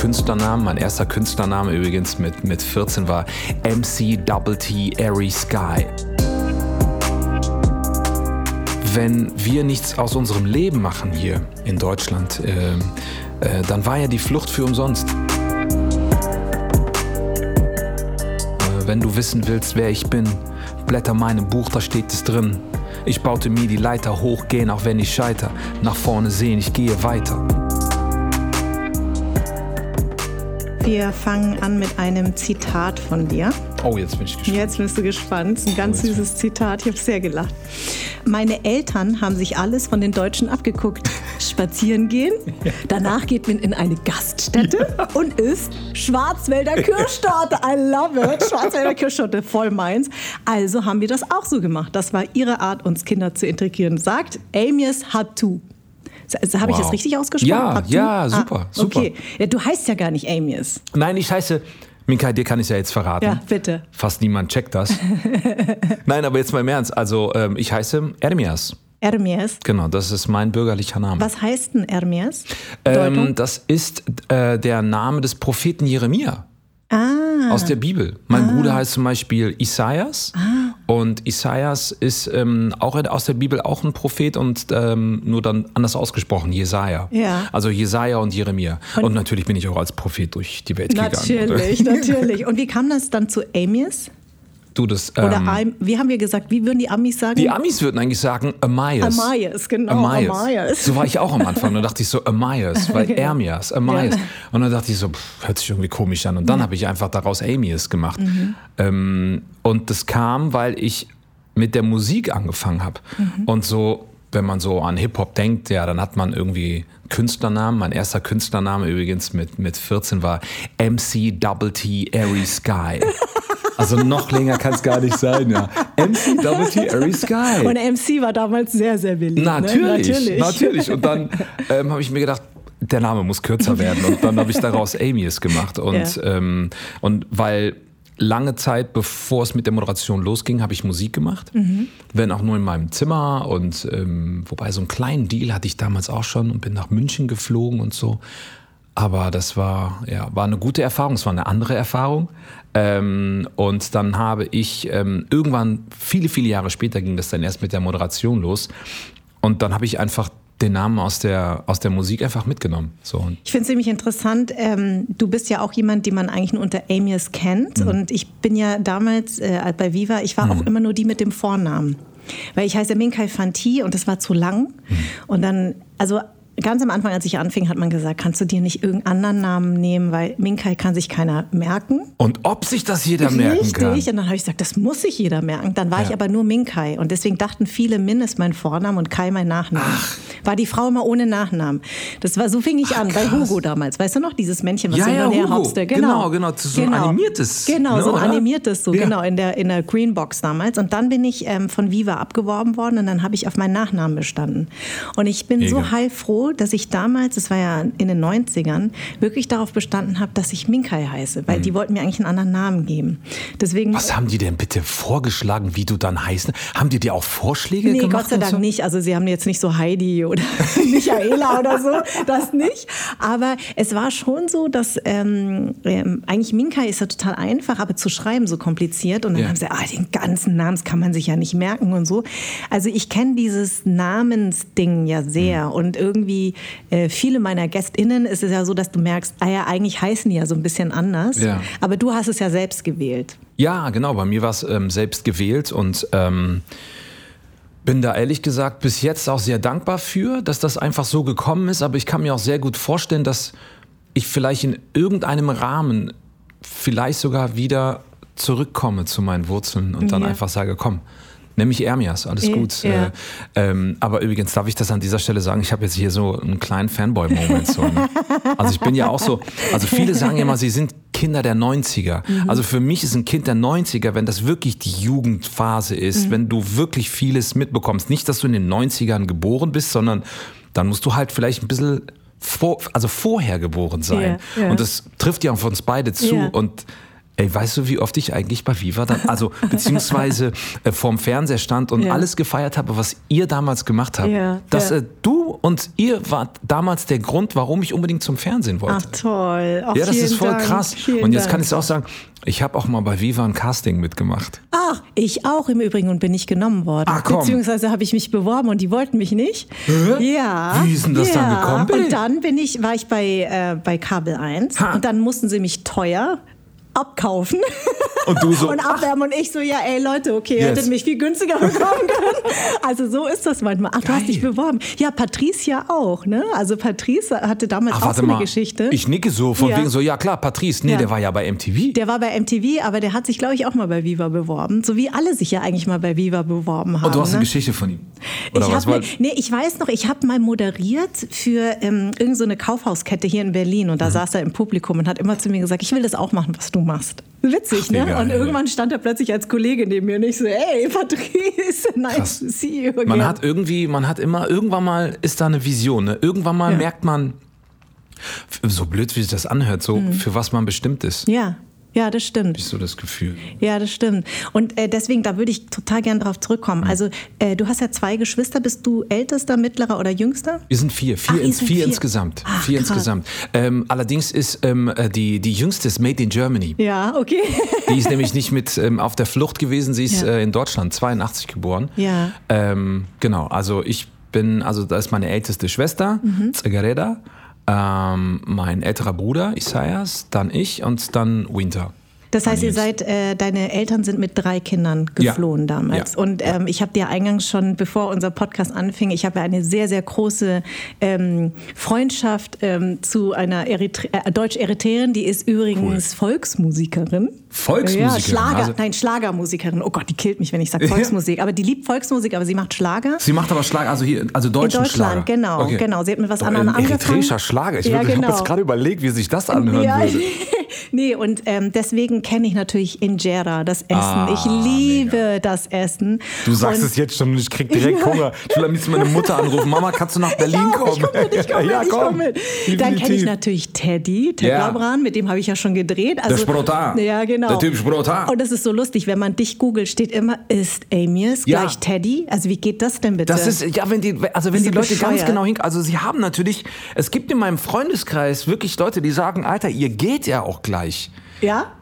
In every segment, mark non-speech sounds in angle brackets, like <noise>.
Künstlernamen. Mein erster Künstlername übrigens mit, mit 14 war MC Double T Airy Sky. Wenn wir nichts aus unserem Leben machen hier in Deutschland, äh, äh, dann war ja die Flucht für umsonst. Äh, wenn du wissen willst, wer ich bin, blätter meinem Buch, da steht es drin. Ich baute mir die Leiter hoch, gehen auch wenn ich scheiter. Nach vorne sehen, ich gehe weiter. Wir fangen an mit einem Zitat von dir. Oh, jetzt bin ich gespannt. Jetzt bist du gespannt. Es ist ein ganz oh, süßes Zitat. Ich habe sehr gelacht. Meine Eltern haben sich alles von den Deutschen abgeguckt. <laughs> Spazieren gehen, danach geht man in eine Gaststätte ja. und isst Schwarzwälder Kirschtorte. I love it. <laughs> Schwarzwälder Kirschtorte, voll meins. Also haben wir das auch so gemacht. Das war ihre Art, uns Kinder zu integrieren. Sagt Amias Hatu. Habe wow. ich das richtig ausgesprochen? Ja, ja, super, ah, super. Okay. Ja, du heißt ja gar nicht Amius. Nein, ich heiße. Minkai, dir kann ich ja jetzt verraten. Ja, bitte. Fast niemand checkt das. <laughs> Nein, aber jetzt mal im Ernst. Also, ähm, ich heiße Ermias. Ermias. Genau, das ist mein bürgerlicher Name. Was heißt denn Ermias? Ähm, das ist äh, der Name des Propheten Jeremia. Ah. Aus der Bibel. Mein ah. Bruder heißt zum Beispiel Isaias. Ah. Und Isaias ist ähm, auch aus der Bibel auch ein Prophet und ähm, nur dann anders ausgesprochen, Jesaja. Ja. Also Jesaja und Jeremia. Und, und, natürlich bin ich auch als Prophet durch die Welt natürlich, gegangen. Natürlich, <laughs> natürlich. Und wie kam das dann zu Amias? Du, das, ähm, Oder wie haben wir gesagt, wie würden die Amis sagen? Die Amis würden eigentlich sagen Amias. Amias, genau. Amias. Amias. So war ich auch am Anfang. Dann dachte ich so Amias, weil. Ermias, <laughs> Amias. Ja. Und dann dachte ich so, pff, hört sich irgendwie komisch an. Und dann ja. habe ich einfach daraus Amias gemacht. Mhm. Ähm, und das kam, weil ich mit der Musik angefangen habe. Mhm. Und so, wenn man so an Hip-Hop denkt, ja, dann hat man irgendwie Künstlernamen. Mein erster Künstlername übrigens mit, mit 14 war MC Double T Airy Sky. <laughs> Also noch länger kann es gar nicht sein, ja. MC Double T Airy Sky. Und MC war damals sehr, sehr beliebt. Natürlich, ne? natürlich. natürlich. Und dann ähm, habe ich mir gedacht, der Name muss kürzer werden. Und dann habe ich daraus Amius gemacht. Und, ja. ähm, und weil lange Zeit, bevor es mit der Moderation losging, habe ich Musik gemacht. Mhm. Wenn auch nur in meinem Zimmer. Und ähm, wobei so einen kleinen Deal hatte ich damals auch schon und bin nach München geflogen und so. Aber das war, ja, war eine gute Erfahrung, es war eine andere Erfahrung. Ähm, und dann habe ich ähm, irgendwann, viele, viele Jahre später ging das dann erst mit der Moderation los. Und dann habe ich einfach den Namen aus der, aus der Musik einfach mitgenommen. So. Ich finde es ziemlich interessant. Ähm, du bist ja auch jemand, den man eigentlich nur unter Amias kennt. Mhm. Und ich bin ja damals äh, bei Viva, ich war mhm. auch immer nur die mit dem Vornamen. Weil ich heiße Minkai Fanti und das war zu lang. Mhm. Und dann, also ganz am Anfang, als ich anfing, hat man gesagt, kannst du dir nicht irgendeinen anderen Namen nehmen, weil Minkai kann sich keiner merken. Und ob sich das jeder merken Richtig. kann. Richtig, und dann habe ich gesagt, das muss sich jeder merken. Dann war ja. ich aber nur Minkai und deswegen dachten viele, Min ist mein Vorname und Kai mein Nachname. Ach. War die Frau immer ohne Nachnamen. Das war, so fing ich Ach, an, krass. bei Hugo damals. Weißt du noch, dieses Männchen, was ja, so ja, näher hopste. Genau, genau, genau, so genau. ein animiertes. Genau, ne, so ein oder? animiertes, so ja. genau, in der, in der Greenbox damals. Und dann bin ich ähm, von Viva abgeworben worden und dann habe ich auf meinen Nachnamen bestanden. Und ich bin Mega. so heilfroh, dass ich damals damals, das war ja in den 90ern, wirklich darauf bestanden habe, dass ich Minkai heiße, weil mhm. die wollten mir eigentlich einen anderen Namen geben. Deswegen, Was haben die denn bitte vorgeschlagen, wie du dann heißen? Haben die dir auch Vorschläge nee, gemacht? Nee, Gott sei Dank so? nicht. Also sie haben jetzt nicht so Heidi oder <laughs> Michaela oder so, das nicht. Aber es war schon so, dass ähm, ähm, eigentlich Minkai ist ja total einfach, aber zu schreiben so kompliziert. Und dann ja. haben sie, ah, den ganzen Namen kann man sich ja nicht merken und so. Also ich kenne dieses Namensding ja sehr mhm. und irgendwie äh, viele meiner GästInnen ist es ja so, dass du merkst, ah ja, eigentlich heißen die ja so ein bisschen anders. Ja. Aber du hast es ja selbst gewählt. Ja, genau. Bei mir war es ähm, selbst gewählt und ähm, bin da ehrlich gesagt bis jetzt auch sehr dankbar für, dass das einfach so gekommen ist. Aber ich kann mir auch sehr gut vorstellen, dass ich vielleicht in irgendeinem Rahmen vielleicht sogar wieder zurückkomme zu meinen Wurzeln und dann ja. einfach sage, komm, Nämlich Ermias, alles Ja, gut. ja. Äh, ähm, aber übrigens darf ich das an dieser Stelle sagen, ich habe jetzt hier so einen kleinen Fanboy-Moment. So, ne? <laughs> Also ich bin ja auch so, also viele sagen ja immer, sie sind Kinder der 90er. Mhm. Also für mich ist ein Kind der 90er, wenn das wirklich die Jugendphase ist, Mhm. wenn du wirklich vieles mitbekommst. Nicht, dass du in den 90ern geboren bist, sondern dann musst du halt vielleicht ein bisschen vor, also vorher geboren sein. Ja, ja. Und das trifft ja auf uns beide zu. Ja. Und Ey, weißt du, wie oft ich eigentlich bei Viva dann, also <laughs> beziehungsweise äh, vorm Fernseher stand und Ja. alles gefeiert habe, was ihr damals gemacht habt. Ja, Dass ja. äh, du und ihr wart damals der Grund, warum ich unbedingt zum Fernsehen wollte. Ach toll. Ach, ja, das ist voll Dank. krass. Vielen Und jetzt Dank. kann ich auch sagen, ich habe auch mal bei Viva ein Casting mitgemacht. Ach, ich auch im Übrigen und bin nicht genommen worden. Ah, komm. Beziehungsweise habe ich mich beworben und die wollten mich nicht. Hä? Ja. Wie ist denn das ja. dann gekommen? Und dann bin ich, war ich bei, äh, bei Kabel 1 Ha. und dann mussten sie mich teuer abkaufen <laughs> Und du so, und abwärmen und ich so, ja ey Leute, okay, Yes. hättet mich viel günstiger <laughs> bekommen können. Also so ist das manchmal. Ach, du hast Geil. dich beworben. Ja, Patricia auch, ne? Also Patrice hatte damals Ach, auch so eine mal. Geschichte. Ich nicke so, von Ja. wegen so, ja klar, Patrice, nee, Ja. der war ja bei MTV. Der war bei MTV, aber der hat sich, glaube ich, auch mal bei Viva beworben. So wie alle sich ja eigentlich mal bei Viva beworben haben. und du hast ne? eine Geschichte von ihm. Oder ich was? ne, nee, ich weiß noch, ich habe mal moderiert für ähm, irgendeine so eine Kaufhauskette hier in Berlin und da Mhm. saß er im Publikum und hat immer zu mir gesagt, ich will das auch machen, was du machst. Witzig, Ach, ne? geil. Und irgendwann stand er plötzlich als Kollege neben mir und ich so, ey, Patrice, <laughs> nice Krass. to see you man again. hat irgendwie, man hat immer, irgendwann mal ist da eine Vision. Ne? Irgendwann mal Ja. merkt man, so blöd wie sich das anhört, so für was man bestimmt ist. Mhm. ja, ja, das stimmt. Ich so das Gefühl. Ja, das stimmt. Und äh, deswegen, da würde ich total gern drauf Mhm. zurückkommen. Also, äh, du hast ja zwei Geschwister. Bist du ältester, mittlerer oder jüngster? Wir sind vier, vier, Ach, ins, seid vier, vier. insgesamt. Ach, vier krass. insgesamt. Ähm, allerdings ist ähm, äh, die, die jüngste ist Made in Germany. Ja, okay. Die ist nämlich nicht mit ähm, auf der Flucht gewesen, sie ist Ja. äh, in Deutschland 82 geboren. Ja. Ähm, genau, also ich bin, also da ist meine älteste Schwester, Mhm. Zagareda, ähm, mein älterer Bruder Isaias, dann ich und dann Winter. Das heißt, ihr seid, äh, deine Eltern sind mit drei Kindern geflohen Ja. damals. Ja. Und ähm, ich habe dir eingangs schon, bevor unser Podcast anfing, ich habe ja eine sehr, sehr große ähm, Freundschaft ähm, zu einer Eritre äh, Deutsch-Eritreerin, die ist übrigens Volksmusikerin. Volksmusikerin, Ja, Schlager, also- nein, Schlagermusikerin. Oh Gott, die killt mich, wenn ich sage Volksmusik. Aber die liebt Volksmusik, aber sie macht Schlager. Sie macht aber Schlager, also hier, also deutschen In Deutschland, Schlager. genau, Okay. genau. Sie hat mit was anderem angefangen. Eritreischer Schlager. Ich Ja, habe genau. jetzt gerade überlegt, wie sich das anhören Ja, würde. <laughs> nee, und ähm, deswegen kenne ich natürlich Injera, das Essen. Ah, ich liebe das Essen. Du sagst und es jetzt schon und ich krieg direkt Hunger. Ich will am liebsten meine Mutter anrufen. Mama, kannst du nach <laughs> Berlin Ja, kommen? ich komme mit, ich komme <laughs> mit, ja, ich komm. komme mit. Dann kenne ich natürlich Teddy, Ted Ja. Labran, mit dem habe ich ja schon gedreht. Also, Der Sprotar. Ja, genau. Der Typ Sprotar. Und das ist so lustig, wenn man dich googelt, steht immer, ist Amias Ja. gleich Teddy? Also wie geht das denn bitte? Das ist, ja, wenn die, also wenn die Leute ganz bescheuert? genau hingucken, also sie haben natürlich, es gibt in meinem Freundeskreis wirklich Leute, die sagen, Alter, ihr geht ja auch gleich. ja?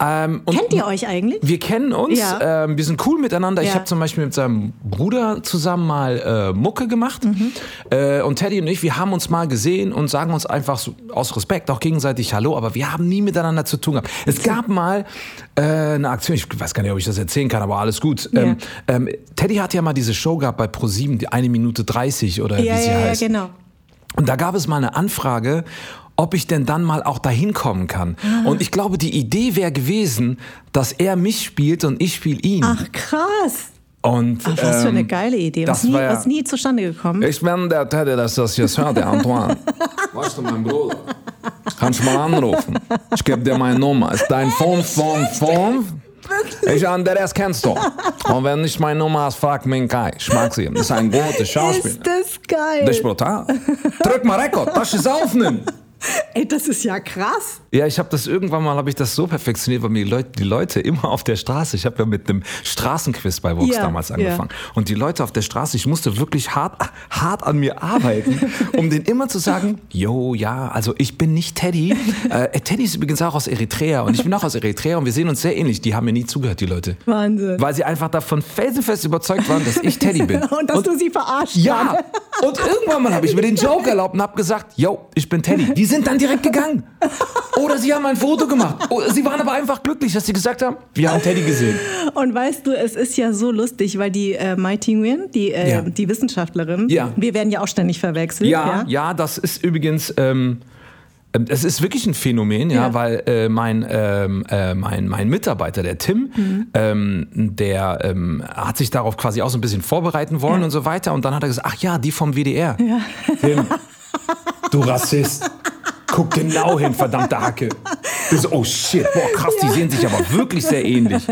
Ähm, Kennt ihr euch eigentlich? Wir kennen uns, Ja. ähm, wir sind cool miteinander. Ich Ja. habe zum Beispiel mit seinem Bruder zusammen mal äh, Mucke gemacht. Mhm. Äh, und Teddy und ich, wir haben uns mal gesehen und sagen uns einfach so, aus Respekt auch gegenseitig Hallo, aber wir haben nie miteinander zu tun gehabt. Es gab mal äh, eine Aktion, ich weiß gar nicht, ob ich das erzählen kann, aber alles gut. Ja. Ähm, ähm, Teddy hat ja mal diese Show gehabt bei ProSieben, die eine Minute 30 oder wie sie ja, ja, heißt. genau. Und da gab es mal eine Anfrage, ob ich denn dann mal auch dahin kommen kann. Ah. Und ich glaube, die Idee wäre gewesen, dass er mich spielt und ich spiele ihn. Ach, krass. und, Ach, was für eine ähm, geile Idee. das Was nie, war was nie zustande gekommen. Ich bin der Teddy, das ist jetzt hört, der Antoine. <laughs> Weißt du, mein Bruder? Kannst du mal anrufen? Ich gebe dir meine Nummer. Ist dein 555? Ich, Andreas kennst du. Und wenn nicht meine Nummer hast, frag mich Kai. Ich mag sie. Das ist ein guter <laughs> Schauspieler. Ist das geil. Das ist brutal. Drück mal Rekord, dass ich es aufnehme. <laughs> Ey, das ist ja krass. Ja, ich habe das irgendwann mal, habe ich das so perfektioniert, weil mir die Leute, die Leute immer auf der Straße, ich habe ja mit einem Straßenquiz bei Vox Ja, damals ja. angefangen. Und die Leute auf der Straße, ich musste wirklich hart, hart an mir arbeiten, um denen immer zu sagen, yo, ja, also ich bin nicht Teddy. <laughs> Äh, Teddy ist übrigens auch aus Eritrea und ich bin auch aus Eritrea und wir sehen uns sehr ähnlich. Die haben mir nie zugehört, die Leute. Wahnsinn. Weil sie einfach davon felsenfest überzeugt waren, dass ich Teddy bin. <laughs> Und dass du sie verarscht Ja, und irgendwann mal habe ich mir den Joke erlaubt und habe gesagt, yo, ich bin Teddy. Die sind dann direkt gegangen. Oder sie haben ein Foto gemacht. Oder sie waren aber einfach glücklich, dass sie gesagt haben, wir haben Teddy gesehen. Und weißt du, es ist ja so lustig, weil die äh, Mai Ting-Nguyen, die, äh, Ja. die Wissenschaftlerin, Ja. wir werden ja auch ständig verwechselt. Ja, ja, das ist übrigens, ähm, ähm, es ist wirklich ein Phänomen, ja, Ja. weil äh, mein, ähm, äh, mein, mein Mitarbeiter, der Tim, Mhm. ähm, der ähm, hat sich darauf quasi auch so ein bisschen vorbereiten wollen Ja. und so weiter. Und dann hat er gesagt, ach ja, die vom WDR. Tim, <laughs> du Rassist. Guck genau hin, verdammte Hacke. Ist, oh shit, boah krass, die sehen sich aber wirklich sehr ähnlich.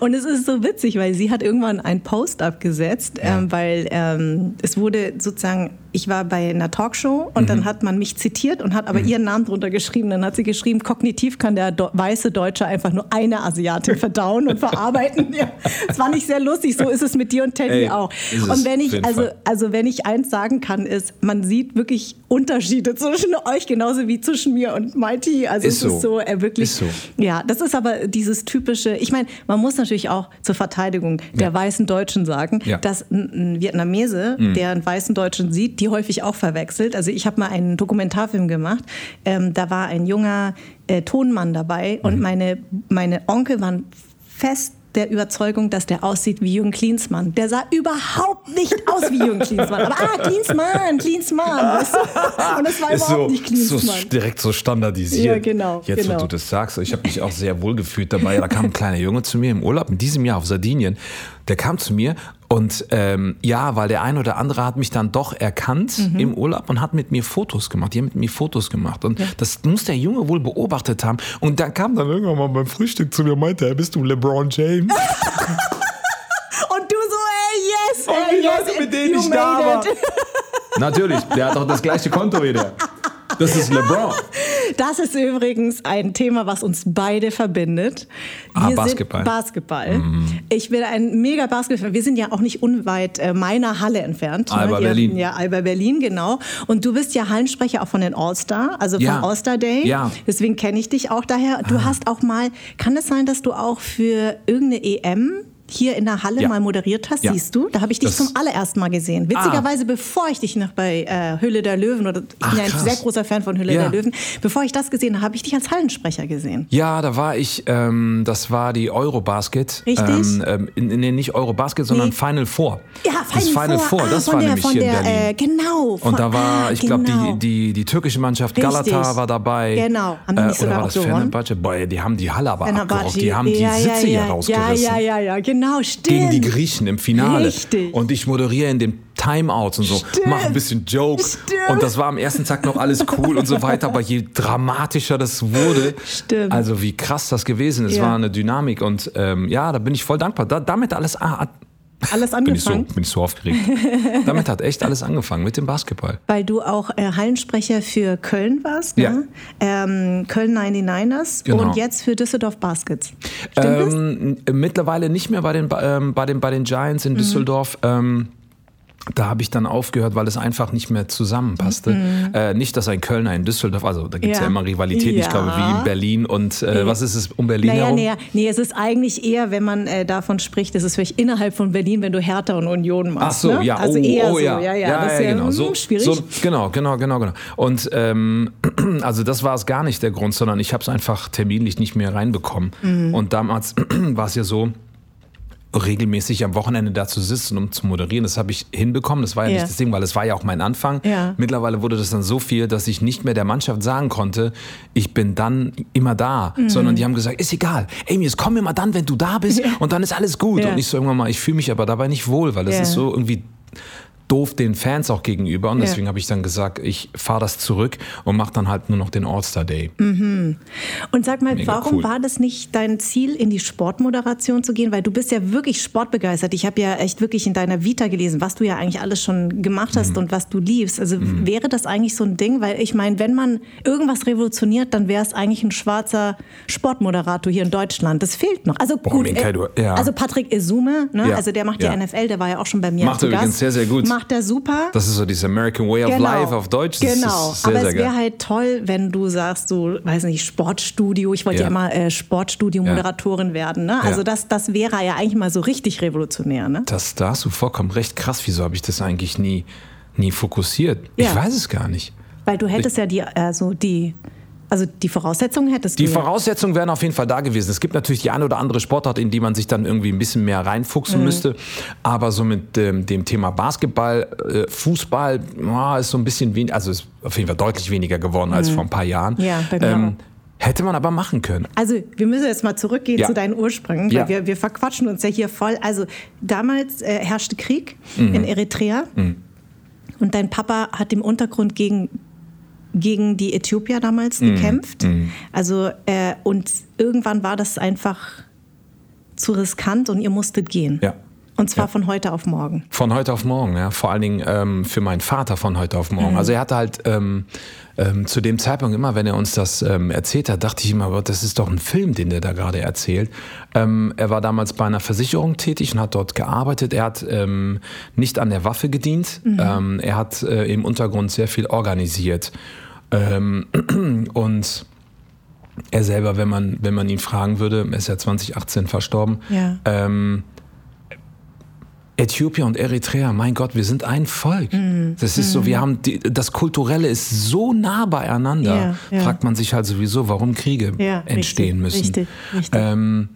Und es ist so witzig, weil sie hat irgendwann einen Post abgesetzt, ähm, weil ähm, es wurde sozusagen, ich war bei einer Talkshow und Mhm. dann hat man mich zitiert und hat aber ihren Namen drunter geschrieben. Dann hat sie geschrieben, kognitiv kann der Do weiße Deutsche einfach nur eine Asiatin verdauen und verarbeiten. Ja, es war nicht sehr lustig, so ist es mit dir und Teddy Ey, auch. Und wenn ich, also, also wenn ich eins sagen kann, ist, man sieht wirklich Unterschiede zwischen euch, genauso wie zwischen mir und Mighty. Also Ist es so. ist so äh, wirklich. Ist so. Ja, das ist aber dieses typische, ich meine, man muss natürlich auch zur Verteidigung der Ja. weißen Deutschen sagen, Ja. Mhm. dass ein, Vietnamese, der einen weißen Deutschen sieht, die häufig auch verwechselt. Also ich habe mal einen Dokumentarfilm gemacht, ähm, da war ein junger äh, Tonmann dabei Mhm. und meine, meine Onkel waren fest der Überzeugung, dass der aussieht wie Jürgen Klinsmann. Der sah überhaupt nicht aus wie Jürgen Klinsmann. Aber ah, Klinsmann, Klinsmann. Weißt du? Und es war Ist überhaupt so, nicht so Klinsmann. direkt so standardisiert. Ja, genau, Jetzt, genau. wo du das sagst, ich habe mich auch sehr wohl gefühlt dabei. Da kam ein kleiner Junge zu mir im Urlaub in diesem Jahr auf Sardinien. Der kam zu mir und ähm, ja, weil der ein oder andere hat mich dann doch erkannt Mhm. im Urlaub und hat mit mir Fotos gemacht. Die haben mit mir Fotos gemacht. Und das muss der Junge wohl beobachtet haben. Und dann kam dann irgendwann mal beim Frühstück zu mir und meinte, er, bist du LeBron James? <laughs> Und du so, ey, yes, Und ey, die yes, Leute, mit denen ich da war. <laughs> Natürlich, der hat doch das gleiche Konto wie der. <laughs> Das ist LeBron. Das ist übrigens ein Thema, was uns beide verbindet. Ah, Wir Basketball. Mhm. Sind Basketball. Ich bin ein mega Basketball. Wir sind ja auch nicht unweit äh, meiner Halle entfernt. ne? Alba Hier- Berlin. Ja, Alba Berlin, genau. Und du bist ja Hallensprecher auch von den All-Star, also Ja. vom All-Star Day. Ja. Deswegen kenne ich dich auch daher. Du hast auch mal, kann es sein, dass du auch für irgendeine EM hier in der Halle Ja. mal moderiert hast, Ja. siehst du? Da habe ich dich Das- zum allerersten Mal gesehen. Witzigerweise, bevor ich dich noch bei äh, Hülle der Löwen, oder ich Ach, bin ja ein krass. sehr großer Fan von Hülle Ja. der Löwen, bevor ich das gesehen habe, habe ich dich als Hallensprecher gesehen. Ja, da war ich, ähm, das war die Eurobasket. Richtig. Ähm, ähm, in, nee, nicht Eurobasket, sondern Nee. Final Four. Ja, das Final Four, ah, das war der, nämlich hier der, in Berlin. Äh, genau. Von, und da war, ah, ich glaube, genau. die, die, die türkische Mannschaft Richtig. Galata war dabei. Genau. Haben die nicht oder sogar war auch das gewonnen? Boah, die haben die Halle aber abgerockt. Die haben die ja, Sitze hier rausgerissen. Ja, ja, ja, ja, genau, stimmt. Gegen die Griechen im Finale. Richtig. Und ich moderiere in den Timeouts und so, Stimmt. mach ein bisschen Jokes. Stimmt. Und das war am ersten Tag noch alles cool und so weiter, aber je dramatischer das wurde, Stimmt. also wie krass das gewesen ist, Ja. war eine Dynamik und ähm, ja, da bin ich voll dankbar. Da, damit alles, ah, Alles bin ich, so, angefangen. bin ich so aufgeregt. <laughs> damit hat echt alles angefangen mit dem Basketball. Weil du auch äh, Hallensprecher für Köln warst, Ja. ne? ähm, Köln 99ers Genau. und jetzt für Düsseldorf Baskets. Stimmt das? Ähm, mittlerweile nicht mehr bei den, ähm, bei den, bei den Giants Mhm. in Düsseldorf. Ähm, da habe ich dann aufgehört, weil es einfach nicht mehr zusammenpasste. Äh, nicht, dass ein Kölner in Düsseldorf, also da gibt es ja. Mhm. Ja. immer Rivalität, ich Ja. glaube, wie in Berlin und äh, was ist es um Berlin Naja, herum? nee, nee, es ist eigentlich eher, wenn man äh, davon spricht, es ist vielleicht innerhalb von Berlin, wenn du Hertha und Union machst. Ach so, ne? ja, Also oh, eher oh, so, ja, ja, ja, das ja, genau, hm, so, schwierig. so, genau, genau, genau, genau. Und ähm, <clears throat> also das war es gar nicht der Grund, sondern ich habe es einfach terminlich nicht mehr reinbekommen. Mhm. Und damals <clears throat> war es ja so, regelmäßig am Wochenende da zu sitzen, um zu moderieren. Das habe ich hinbekommen. Das war ja, Ja. nicht das Ding, weil es war ja auch mein Anfang. Ja. Mittlerweile wurde das dann so viel, dass ich nicht mehr der Mannschaft sagen konnte, ich bin dann immer da, Mhm. sondern die haben gesagt, ist egal, Amy, es komm immer dann, wenn du da bist und dann ist alles gut. Und ich so irgendwann mal, ich fühle mich aber dabei nicht wohl, weil das ist so irgendwie doof den Fans auch gegenüber und Ja. deswegen habe ich dann gesagt, ich fahre das zurück und mache dann halt nur noch den All-Star Day. Und sag mal, Mega warum cool. war das nicht dein Ziel, in die Sportmoderation zu gehen? Weil du bist ja wirklich sportbegeistert. Ich habe ja echt wirklich in deiner Vita gelesen, was du ja eigentlich alles schon gemacht Mhm. hast und was du liebst. Also wäre das eigentlich so ein Ding? Weil ich meine, wenn man irgendwas revolutioniert, dann wäre es eigentlich ein schwarzer Sportmoderator hier in Deutschland. Das fehlt noch. Also gut, Minkai, äh, du- ja. also Patrick Isume, ne? Ja, also der macht ja. die NFL, der war ja auch schon bei mir Macht er Gast. übrigens sehr, sehr gut. Macht er super. Das ist so dieses American Way of Life auf Deutsch. Das Genau, sehr, aber sehr es wäre halt toll, wenn du sagst, so, weiß nicht, Sportstudio. Ich wollte ja, Ja. immer äh, Sportstudio-Moderatorin werden. Ne? Also Ja. das, das wäre ja eigentlich mal so richtig revolutionär. Ne? Das, da hast du vollkommen recht. Krass, wieso habe ich das eigentlich nie, nie fokussiert? Ja. Ich weiß es gar nicht. Weil du hättest ja die, also die, Also die Voraussetzungen hättest Die du. ja. Voraussetzungen wären auf jeden Fall da gewesen. Es gibt natürlich die eine oder andere Sportart, in die man sich dann irgendwie ein bisschen mehr reinfuchsen Mhm. müsste. Aber so mit ähm, dem Thema Basketball, äh, Fußball, ja, ist so ein bisschen weniger, also ist auf jeden Fall deutlich weniger geworden als vor ein paar Jahren. Mhm. Ja, ähm, hätte man aber machen können. Also wir müssen jetzt mal zurückgehen Ja. zu deinen Ursprüngen, weil Ja. wir, wir verquatschen uns ja hier voll. Also damals äh, herrschte Krieg Mhm. in Eritrea und dein Papa hat im Untergrund gegen, gegen die Äthiopier damals Mhm. gekämpft. Also äh, und irgendwann war das einfach zu riskant und ihr musstet gehen. Ja. Und zwar Ja. von heute auf morgen. Von heute auf morgen, ja. Vor allen Dingen ähm, für meinen Vater von heute auf morgen. Also er hatte halt ähm, ähm, zu dem Zeitpunkt immer, wenn er uns das ähm, erzählt hat, dachte ich immer, das ist doch ein Film, den der da gerade erzählt. Ähm, er war damals bei einer Versicherung tätig und hat dort gearbeitet. Er hat ähm, nicht an der Waffe gedient. Ähm, er hat äh, im Untergrund sehr viel organisiert. Ähm, <clears throat> und er selber, wenn man, wenn man ihn fragen würde, er ist ja 2018 verstorben, Ja. ähm, Äthiopien und Eritrea, mein Gott, wir sind ein Volk. Mhm. Das ist so, wir haben die, das Kulturelle ist so nah beieinander. Ja, ja. Fragt man sich halt sowieso, warum Kriege Ja, entstehen richtig, müssen. Richtig, richtig. Ähm,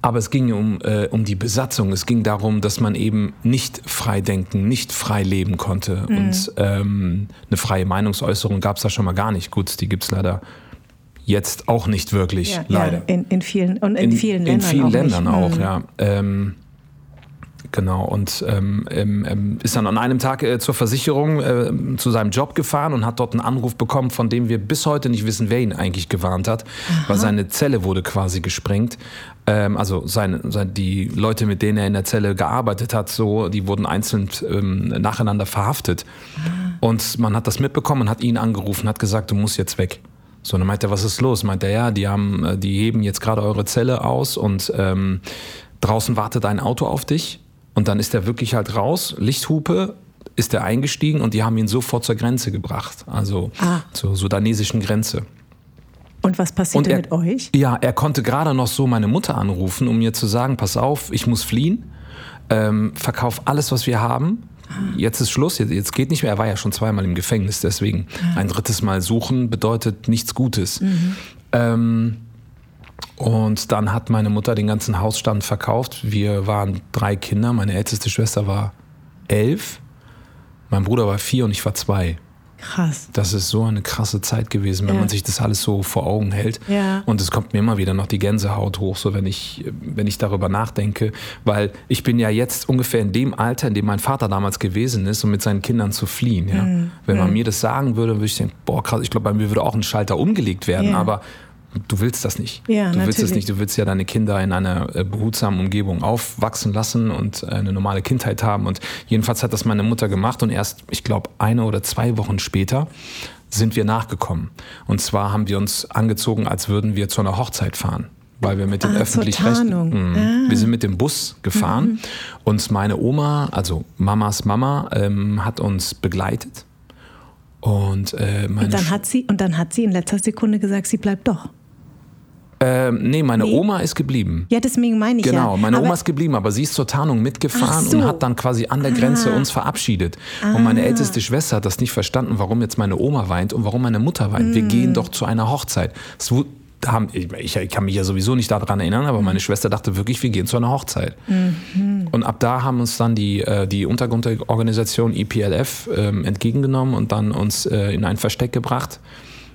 aber es ging um, äh, um die Besatzung. Es ging darum, dass man eben nicht frei denken, nicht frei leben konnte. Mhm. Und ähm, eine freie Meinungsäußerung gab es da schon mal gar nicht. Gut, die gibt es leider jetzt auch nicht wirklich. ja, leider. Ja, in, in vielen und in, vielen Ländern In vielen auch Ländern nicht. auch, Mhm. ja. Ähm, genau, und ähm, ähm, ähm, ist dann an einem Tag äh, zur Versicherung äh, zu seinem Job gefahren und hat dort einen Anruf bekommen, von dem wir bis heute nicht wissen, wer ihn eigentlich gewarnt hat, weil seine Zelle wurde quasi gesprengt. Ähm, also seine, seine, die Leute, mit denen er in der Zelle gearbeitet hat, so, die wurden einzeln ähm, nacheinander verhaftet. Und man hat das mitbekommen und hat ihn angerufen, hat gesagt, du musst jetzt weg. So, dann meint er, was ist los? Meint er, ja, die haben, äh, die heben jetzt gerade eure Zelle aus und ähm, draußen wartet ein Auto auf dich. Und dann ist er wirklich halt raus, Lichthupe, ist er eingestiegen und die haben ihn sofort zur Grenze gebracht. Also Ah. zur sudanesischen Grenze. Und was passierte mit euch? Ja, er konnte gerade noch so meine Mutter anrufen, um mir zu sagen, pass auf, ich muss fliehen, ähm, verkauf alles, was wir haben. Jetzt ist Schluss, jetzt, jetzt geht nicht mehr. Er war ja schon zweimal im Gefängnis, deswegen ein drittes Mal suchen bedeutet nichts Gutes. Ähm, und dann hat meine Mutter den ganzen Hausstand verkauft. Wir waren drei Kinder. Meine älteste Schwester war elf, mein Bruder war vier und ich war zwei. Krass. Das ist so eine krasse Zeit gewesen, wenn Ja. man sich das alles so vor Augen hält. Ja. Und es kommt mir immer wieder noch die Gänsehaut hoch, so wenn ich, wenn ich darüber nachdenke. Weil ich bin ja jetzt ungefähr in dem Alter, in dem mein Vater damals gewesen ist, um mit seinen Kindern zu fliehen. Ja. Mhm. Wenn man mir das sagen würde, würde ich denken, boah, krass, ich glaube, bei mir würde auch ein Schalter umgelegt werden, aber du willst das nicht. Ja, du willst es natürlich. nicht. Du willst ja deine Kinder in einer äh, behutsamen Umgebung aufwachsen lassen und äh, eine normale Kindheit haben. Und jedenfalls hat das meine Mutter gemacht und erst, ich glaube, eine oder zwei Wochen später sind wir nachgekommen. Und zwar haben wir uns angezogen, als würden wir zu einer Hochzeit fahren. Weil wir mit den Ah, zur öffentlich-rechtlichen. Tarnung. Ah. Wir sind mit dem Bus gefahren Mhm. und meine Oma, also Mamas Mama, ähm, hat uns begleitet. Und, äh, Und dann hat sie und dann hat sie in letzter Sekunde gesagt, sie bleibt doch. Ähm, nee, meine Nee. Oma ist geblieben. Ja, deswegen meine ich ja. Genau, meine Aber- Oma ist geblieben, aber sie ist zur Tarnung mitgefahren so. und hat dann quasi an der Grenze Ah. uns verabschiedet. Und meine älteste Schwester hat das nicht verstanden, warum jetzt meine Oma weint und warum meine Mutter weint. Mm. Wir gehen doch zu einer Hochzeit. Wu- haben, ich, ich kann mich ja sowieso nicht daran erinnern, aber meine Schwester dachte wirklich, wir gehen zu einer Hochzeit. Mhm. Und ab da haben uns dann die, äh, die Untergrundorganisation IPLF ähm, entgegengenommen und dann uns äh, in ein Versteck gebracht.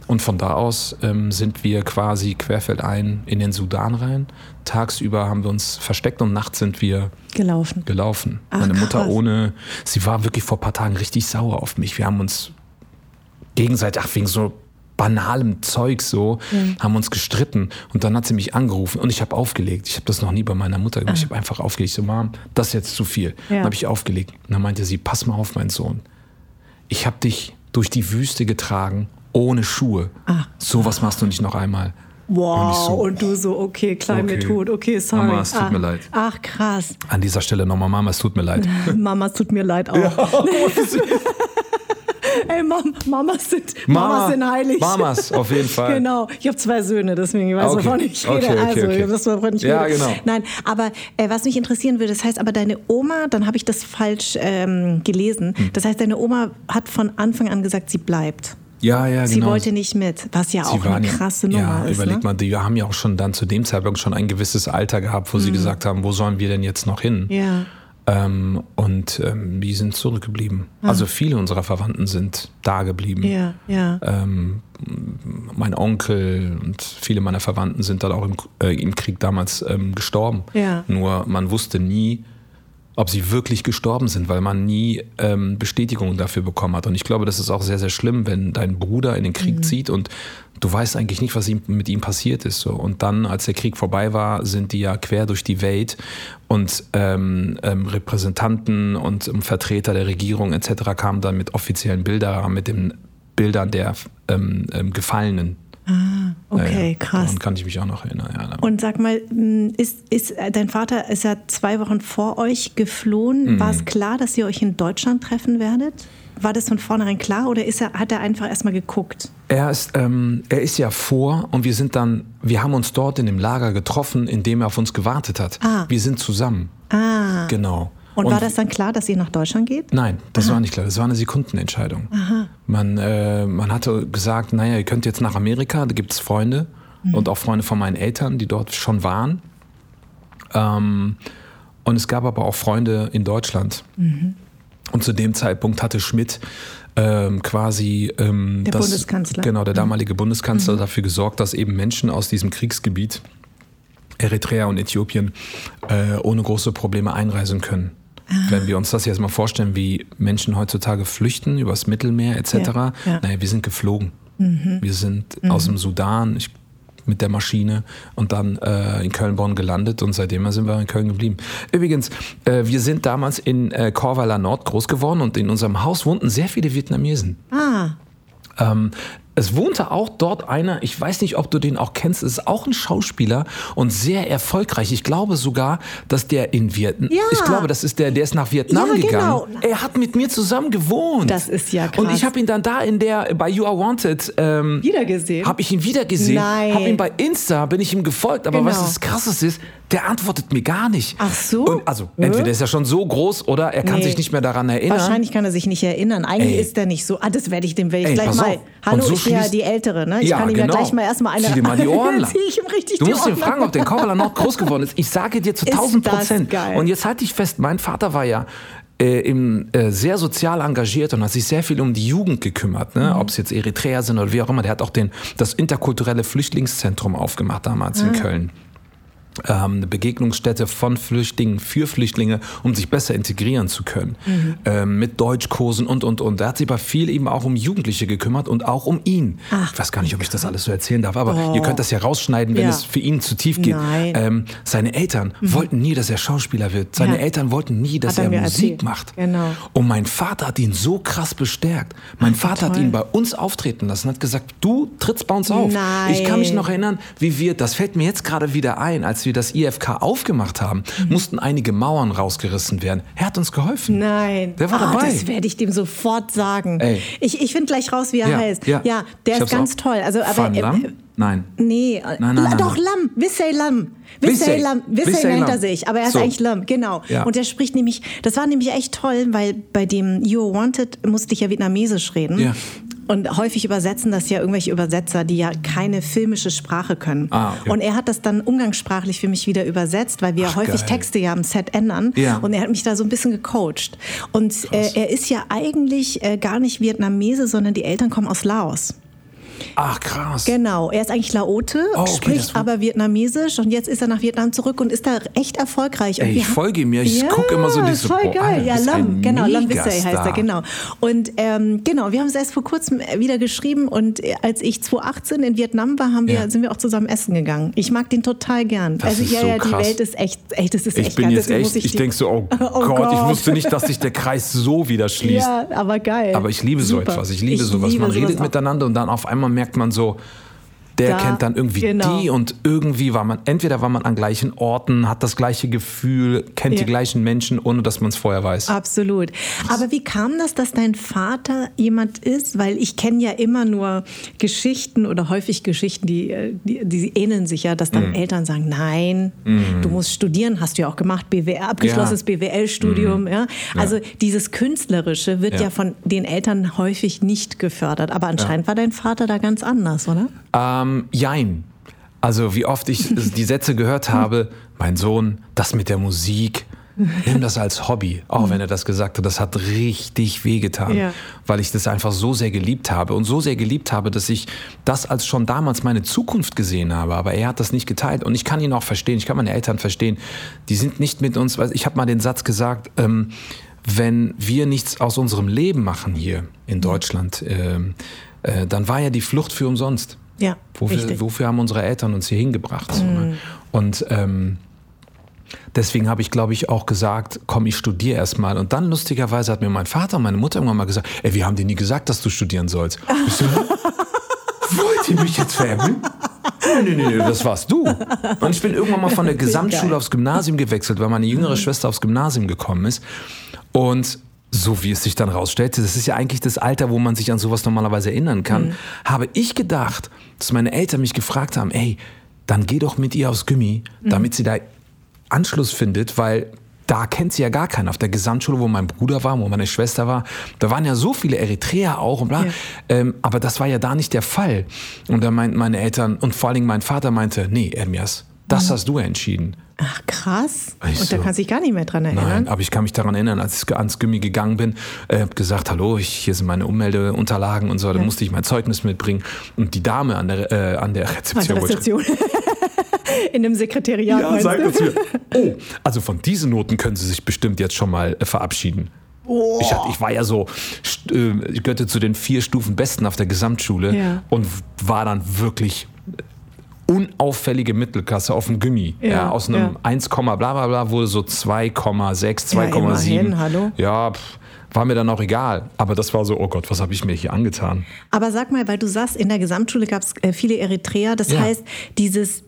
Und von da aus ähm, sind wir quasi querfeldein in den Sudan rein. Tagsüber haben wir uns versteckt und nachts sind wir gelaufen. gelaufen. Ach, Meine Mutter krass. ohne, sie war wirklich vor ein paar Tagen richtig sauer auf mich. Wir haben uns gegenseitig, ach, wegen so banalem Zeug so, haben uns gestritten und dann hat sie mich angerufen und ich habe aufgelegt. Ich habe das noch nie bei meiner Mutter gemacht. Ich habe einfach aufgelegt. So, Mom, das ist jetzt zu viel. Ah. Ja. Dann habe ich aufgelegt. Und dann meinte sie, pass mal auf, mein Sohn. Ich habe dich durch die Wüste getragen, ohne Schuhe. Ah. Sowas machst du nicht noch einmal. Wow, Und so, und du so, okay, klein Okay. mit Hut, okay, sorry. Mama, es tut ah, mir leid. Ach, krass. An dieser Stelle nochmal, Mama, es tut mir leid. <laughs> Mama, es tut mir leid auch. <laughs> <laughs> Ey, Mam Mamas sind, Mamas sind heilig. Mamas, auf jeden Fall. Genau, ich habe zwei Söhne, deswegen ich weiß, Okay. wovon ich rede. Okay, okay, also, weiß, wovon ich Ja, rede. genau. Nein, aber äh, was mich interessieren würde, das heißt, aber deine Oma, dann habe ich das falsch ähm, gelesen. Hm. Das heißt, deine Oma hat von Anfang an gesagt, sie bleibt. Ja, ja, Sie genau. wollte nicht mit, was ja auch eine krasse Nummer ja, ist. Überleg ne? mal, die haben ja auch schon dann zu dem Zeitpunkt schon ein gewisses Alter gehabt, wo sie gesagt haben, wo sollen wir denn jetzt noch hin? Mhm. Ja. Ähm, und ähm, die sind zurückgeblieben. Also viele unserer Verwandten sind da geblieben. Ja, ja. Ähm, mein Onkel und viele meiner Verwandten sind dann auch im, äh, im Krieg damals ähm, gestorben. Ja. Nur man wusste nie, ob sie wirklich gestorben sind, weil man nie ähm, Bestätigung dafür bekommen hat. Und ich glaube, das ist auch sehr, sehr schlimm, wenn dein Bruder in den Krieg Mhm. zieht und du weißt eigentlich nicht, was ihm, mit ihm passiert ist. So. Und dann, als der Krieg vorbei war, sind die ja quer durch die Welt und ähm, ähm, Repräsentanten und ähm, Vertreter der Regierung etc. kamen dann mit offiziellen Bildern, mit den Bildern der ähm, Gefallenen. Okay, Ja, krass. Daran kann ich mich auch noch erinnern. Ja, Und sag mal, m, ist, ist äh, dein Vater ist ja zwei Wochen vor euch geflohen. Mhm. War es klar, dass ihr euch in Deutschland treffen werdet? War das von vornherein klar oder ist er, hat er einfach erstmal geguckt? Er ist, ähm, er ist ja vor und wir sind dann, wir haben uns dort in dem Lager getroffen, in dem er auf uns gewartet hat. Ah. Wir sind zusammen. Ah. Genau. Und, war das dann klar, dass ihr nach Deutschland geht? Nein, das war nicht klar. Das war eine Sekundenentscheidung. Man, äh, man hatte gesagt, naja, ihr könnt jetzt nach Amerika, da gibt es Freunde und auch Freunde von meinen Eltern, die dort schon waren. Ähm, und es gab aber auch Freunde in Deutschland. Und zu dem Zeitpunkt hatte Schmidt ähm, quasi ähm, Der das, Bundeskanzler. Genau, der damalige Bundeskanzler dafür gesorgt, dass eben Menschen aus diesem Kriegsgebiet, Eritrea und Äthiopien, äh, ohne große Probleme einreisen können. Wenn wir uns das jetzt mal vorstellen, wie Menschen heutzutage flüchten übers Mittelmeer etc., Ja, ja. naja, wir sind geflogen. Wir sind aus dem Sudan ich, mit der Maschine und dann äh, in Köln-Bonn gelandet und seitdem sind wir in Köln geblieben. Übrigens, äh, wir sind damals in äh, Korweiler Nord groß geworden und in unserem Haus wohnten sehr viele Vietnamesen. Ah, Ähm, es wohnte auch dort einer, ich weiß nicht, ob du den auch kennst, es ist auch ein Schauspieler und sehr erfolgreich. Ich glaube sogar, dass der in Vietnam, Ja. ich glaube, das ist der, der ist nach Vietnam Ja, gegangen. genau. Er hat mit mir zusammen gewohnt. Das ist ja Und krass. ich habe ihn dann da in der, bei You Are Wanted, ähm, Wiedergesehen? Habe ich ihn wieder gesehen. Nein. Habe ihn bei Insta, bin ich ihm gefolgt. Aber Genau. was das Krasseste ist, der antwortet mir gar nicht. Ach so? Und also, Hä? entweder ist er schon so groß oder er kann Nee. sich nicht mehr daran erinnern. wahrscheinlich kann er sich nicht erinnern. Eigentlich Ey. ist er nicht so. Ah, das werde ich dem werde ich Ey, gleich mal. auf. Hallo, Und so ich ja die Ältere, ne? Ich Ja, kann ihm ja genau. gleich mal erstmal eine. Zieh dir mal die Ohren <laughs> lang. Du musst ihn fragen, ob der Korbeler Nord groß geworden ist. Ich sage dir zu Ist 1000 das Prozent. Und jetzt halte ich fest, mein Vater war ja äh, im, äh, sehr sozial engagiert und hat sich sehr viel um die Jugend gekümmert. Ne? Ob es jetzt Eritreer sind oder wie auch immer. Der hat auch den, das interkulturelle Flüchtlingszentrum aufgemacht damals in Köln. Ähm, eine Begegnungsstätte von Flüchtlingen für Flüchtlinge, um sich besser integrieren zu können. Ähm, mit Deutschkursen und, und, und. Er hat sich aber viel eben auch um Jugendliche gekümmert und auch um ihn. Ich weiß gar nicht, ob ich das alles so erzählen darf, aber ihr könnt das ja rausschneiden, wenn Ja. es für ihn zu tief geht. Ähm, seine Eltern wollten nie, dass er Schauspieler wird. Seine Ja. Eltern wollten nie, dass er Musik erzählt. macht. Genau. Und mein Vater hat ihn so krass bestärkt. Mein Vater hat ihn bei uns auftreten lassen, hat gesagt, du trittst bei uns auf. Nein. Ich kann mich noch erinnern, wie wir, das fällt mir jetzt gerade wieder ein, als wir das IFK aufgemacht haben, mussten einige Mauern rausgerissen werden. Er hat uns geholfen. Nein. Der war ah, dabei. Das werde ich dem sofort sagen. Ey. Ich, ich finde gleich raus, wie er Ja, heißt. ja. Ja, der ist ganz auch- toll. Also, aber, Van äh, Lam? Nein. Nee, Nein, nein, nein, doch nein. Lam, Wissey Lam. Wissey. Wissey Lam, Wissey nennt er sich, aber er ist So. eigentlich Lam, genau. Ja. Und der spricht nämlich, das war nämlich echt toll, weil bei dem You Wanted musste ich ja Vietnamesisch reden. Ja. Und häufig übersetzen das ja irgendwelche Übersetzer, die ja keine filmische Sprache können. Ah, okay. Und er hat das dann umgangssprachlich für mich wieder übersetzt, weil wir Ach, häufig geil. Texte ja am Set ändern. Ja. Und er hat mich da so ein bisschen gecoacht. Und äh, er ist ja eigentlich äh, gar nicht Vietnamese, sondern die Eltern kommen aus Laos. Ach, krass. Genau, er ist eigentlich Laote, Oh, okay, spricht aber Vietnamesisch und jetzt ist er nach Vietnam zurück und ist da echt erfolgreich. Und Ey, ich folge ihm ja, ich ja, gucke immer so die so, voll boah, geil. Alter, ja, Lam, genau, Lam Vissay heißt er, genau. Und ähm, genau, wir haben es erst vor kurzem wieder geschrieben und äh, als ich 2018 in Vietnam war, haben wir, Ja. sind wir auch zusammen essen gegangen. Ich mag den total gern. Das also ist ja, so ja, die krass. Welt ist echt, echt das ist Ich echt bin geil. jetzt Deswegen echt, ich die- denke so, oh, <laughs> Oh Gott, ich Gott. wusste nicht, dass sich der Kreis so wieder schließt. Ja, aber geil. Aber ich liebe so Super. etwas. Ich liebe Ich sowas. liebe Man sowas redet auch. miteinander und dann auf einmal merkt man so, der da, kennt dann irgendwie genau. die und irgendwie war man, entweder war man an gleichen Orten, hat das gleiche Gefühl, kennt ja. die gleichen Menschen, ohne dass man es vorher weiß. Absolut. Aber wie kam das, dass dein Vater jemand ist? Weil ich kenne ja immer nur Geschichten oder häufig Geschichten, die, äh, die, die ähneln sich ja, dass dann mhm. Eltern sagen, nein, mhm. du musst studieren, hast du ja auch gemacht, BWR, abgeschlossenes ja. BWL-Studium. Mhm. Ja? Also dieses Künstlerische wird ja. von den Eltern häufig nicht gefördert. Aber anscheinend war dein Vater da ganz anders, oder? Ähm, jein. Also wie oft ich <laughs> die Sätze gehört habe, mein Sohn, das mit der Musik, nimm das als Hobby. Auch wenn er das gesagt hat, das hat richtig wehgetan, ja. weil ich das einfach so sehr geliebt habe und so sehr geliebt habe, dass ich das als schon damals meine Zukunft gesehen habe. Aber er hat das nicht geteilt und ich kann ihn auch verstehen. Ich kann meine Eltern verstehen. Die sind nicht mit uns. Ich habe mal den Satz gesagt. Ähm, wenn wir nichts aus unserem Leben machen hier in Deutschland, äh, äh, dann war ja die Flucht für umsonst. Ja, wofür, wofür haben unsere Eltern uns hier hingebracht? Mhm. So, ne? Und ähm, deswegen habe ich, glaube ich, auch gesagt, komm, ich studiere erstmal. Und dann lustigerweise hat mir mein Vater und meine Mutter irgendwann mal gesagt, ey, wir haben dir nie gesagt, dass du studieren sollst. Ich so, <laughs> Wollt ihr mich jetzt veräppeln? Nee, nee, nee, das warst du. Und ich bin irgendwann mal von der <laughs> Gesamtschule aufs Gymnasium gewechselt, weil meine jüngere mhm. Schwester aufs Gymnasium gekommen ist. Und so wie es sich dann rausstellte, das ist ja eigentlich das Alter, wo man sich an sowas normalerweise erinnern kann, mhm. habe ich gedacht, dass meine Eltern mich gefragt haben, ey, dann geh doch mit ihr aufs Gummi, mhm. damit sie da Anschluss findet, weil da kennt sie ja gar keinen. Auf der Gesamtschule, wo mein Bruder war, wo meine Schwester war, da waren ja so viele Eritreer auch und bla. Ja. Ähm, aber das war ja da nicht der Fall. Und da meinten meine Eltern und vor allen Dingen mein Vater meinte, nee, Ermias, das mhm. hast du entschieden. Ach krass. Ich und so, da kannst du dich gar nicht mehr dran erinnern. Nein, aber ich kann mich daran erinnern, als ich ans Gimmi gegangen bin, äh, habe gesagt, hallo, ich, hier sind meine Ummeldeunterlagen und so, da musste ich mein Zeugnis mitbringen. Und die Dame an der, äh, an der Rezeption. An der Rezeption. <laughs> In einem Sekretariat. Ja, sagt uns mir, oh, also von diesen Noten können Sie sich bestimmt jetzt schon mal äh, verabschieden. Oh. Ich, ich, war ja so, äh, ich gehörte zu den vier Stufen Besten auf der Gesamtschule ja. und war dann wirklich unauffällige Mittelklasse auf dem Gummi. Ja, ja, aus einem ja. 1, bla bla bla wurde so 2,6, 2,7. Ja, hallo? Ja, pff, war mir dann auch egal. Aber das war so, oh Gott, was habe ich mir hier angetan? Aber sag mal, weil du sagst, in der Gesamtschule gab es äh, viele Eritreer. Das heißt, dieses,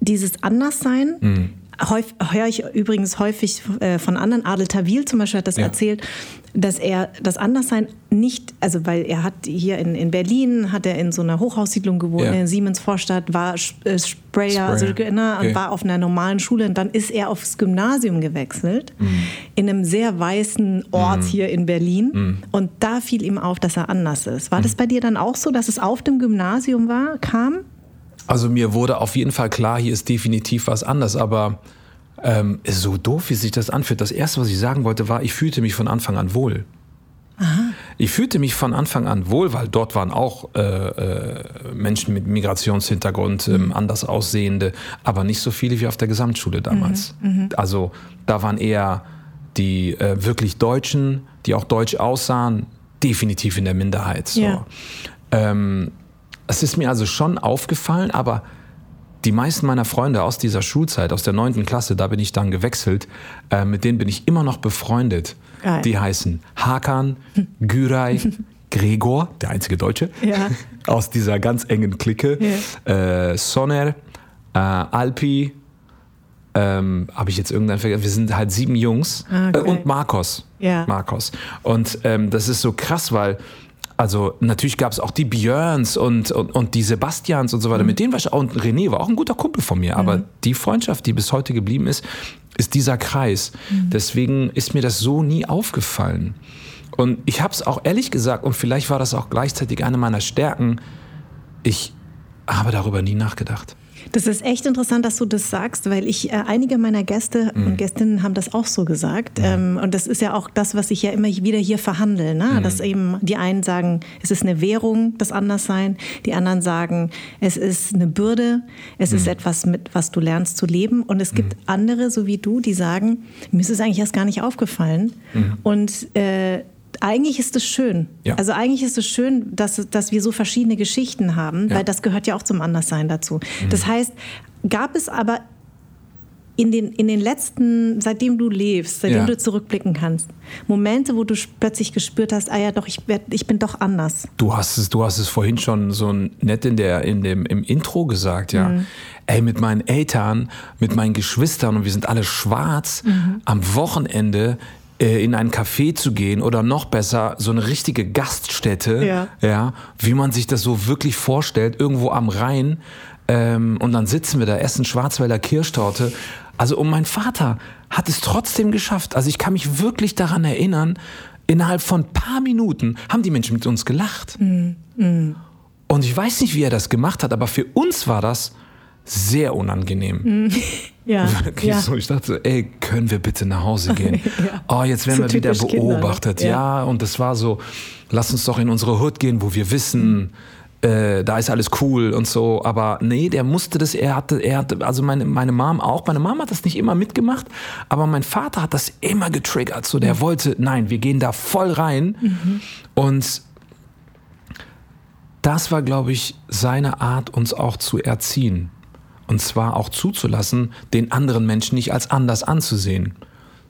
dieses Anderssein, mhm höre ich übrigens häufig äh, von anderen. Adel Tawil zum Beispiel hat das ja. erzählt, dass er das Anderssein nicht, also weil er hat hier in, in Berlin, hat er in so einer Hochhaussiedlung gewohnt, ja. in Siemens Vorstadt, war äh, Sprayer, Sprayer. Also, ne, okay. war auf einer normalen Schule und dann ist er aufs Gymnasium gewechselt, mhm. in einem sehr weißen Ort mhm. hier in Berlin mhm. und da fiel ihm auf, dass er anders ist. War das mhm. bei dir dann auch so, dass es auf dem Gymnasium war, kam? Also mir wurde auf jeden Fall klar, hier ist definitiv was anders, aber ähm, so doof, wie sich das anfühlt. Das Erste, was ich sagen wollte, war, ich fühlte mich von Anfang an wohl. Aha. Ich fühlte mich von Anfang an wohl, weil dort waren auch äh, äh, Menschen mit Migrationshintergrund, ähm, mhm. anders aussehende, aber nicht so viele wie auf der Gesamtschule damals. Mhm. Mhm. Also da waren eher die äh, wirklich Deutschen, die auch deutsch aussahen, definitiv in der Minderheit. So. Ja. Ähm, es ist mir also schon aufgefallen, aber die meisten meiner Freunde aus dieser Schulzeit, aus der neunten Klasse, da bin ich dann gewechselt, äh, mit denen bin ich immer noch befreundet. Geil. Die heißen Hakan, Güray, <laughs> Gregor, der einzige Deutsche, ja. <laughs> aus dieser ganz engen Clique, ja. äh, Soner, äh, Alpi, ähm, habe ich jetzt irgendeinen vergessen? Wir sind halt sieben Jungs ah, okay. äh, und Marcos. Ja. Marcos. Und ähm, das ist so krass, weil also natürlich gab es auch die Björns und, und, und die Sebastians und so weiter. Mhm. Mit denen war ich auch, und René war auch ein guter Kumpel von mir. Aber mhm. die Freundschaft, die bis heute geblieben ist, ist dieser Kreis. Mhm. Deswegen ist mir das so nie aufgefallen. Und ich habe es auch ehrlich gesagt, und vielleicht war das auch gleichzeitig eine meiner Stärken, ich habe darüber nie nachgedacht. Das ist echt interessant, dass du das sagst, weil ich äh, einige meiner Gäste mhm. und Gästinnen haben das auch so gesagt. Mhm. Ähm, und das ist ja auch das, was ich ja immer wieder hier verhandle. Ne? Mhm. Dass eben die einen sagen, es ist eine Währung, das Anderssein. Die anderen sagen, es ist eine Bürde. Es ist mhm. etwas, mit was du lernst zu leben. Und es gibt mhm. andere, so wie du, die sagen, mir ist es eigentlich erst gar nicht aufgefallen. Mhm. Und äh, eigentlich ist es schön. Ja. Also eigentlich ist es schön, dass, dass wir so verschiedene Geschichten haben, ja. weil das gehört ja auch zum Anderssein dazu. Mhm. Das heißt, gab es aber in den, in den letzten, seitdem du lebst, seitdem Ja. du zurückblicken kannst, Momente, wo du plötzlich gespürt hast, ah ja, doch, ich, werd, ich bin doch anders. Du hast es, du hast es vorhin schon so nett in der, in dem, im Intro gesagt, ja. Mhm. Ey, mit meinen Eltern, mit meinen Geschwistern und wir sind alle schwarz, Mhm. am Wochenende in ein Café zu gehen oder noch besser, so eine richtige Gaststätte, Ja. ja, wie man sich das so wirklich vorstellt, irgendwo am Rhein. Ähm, und dann sitzen wir da, essen Schwarzwälder Kirschtorte. Also, und mein Vater hat es trotzdem geschafft. Also, ich kann mich wirklich daran erinnern, innerhalb von ein paar Minuten haben die Menschen mit uns gelacht. Und ich weiß nicht, wie er das gemacht hat, aber für uns war das sehr unangenehm. <laughs> Ja, Wirklich ja. so. Ich dachte, ey, können wir bitte nach Hause <laughs> gehen? Oh, jetzt werden So wir wieder Kinder, ne? beobachtet. Ja. ja. und das war so, lass uns doch in unsere Hut gehen, wo wir wissen, äh, da ist alles cool und so. Aber nee, der musste das, er hatte, er hatte, also meine, meine Mom auch, meine Mom hat das nicht immer mitgemacht, aber mein Vater hat das immer getriggert. So, der wollte, nein, wir gehen da voll rein. Und das war, glaube ich, seine Art, uns auch zu erziehen. Und zwar auch zuzulassen, den anderen Menschen nicht als anders anzusehen.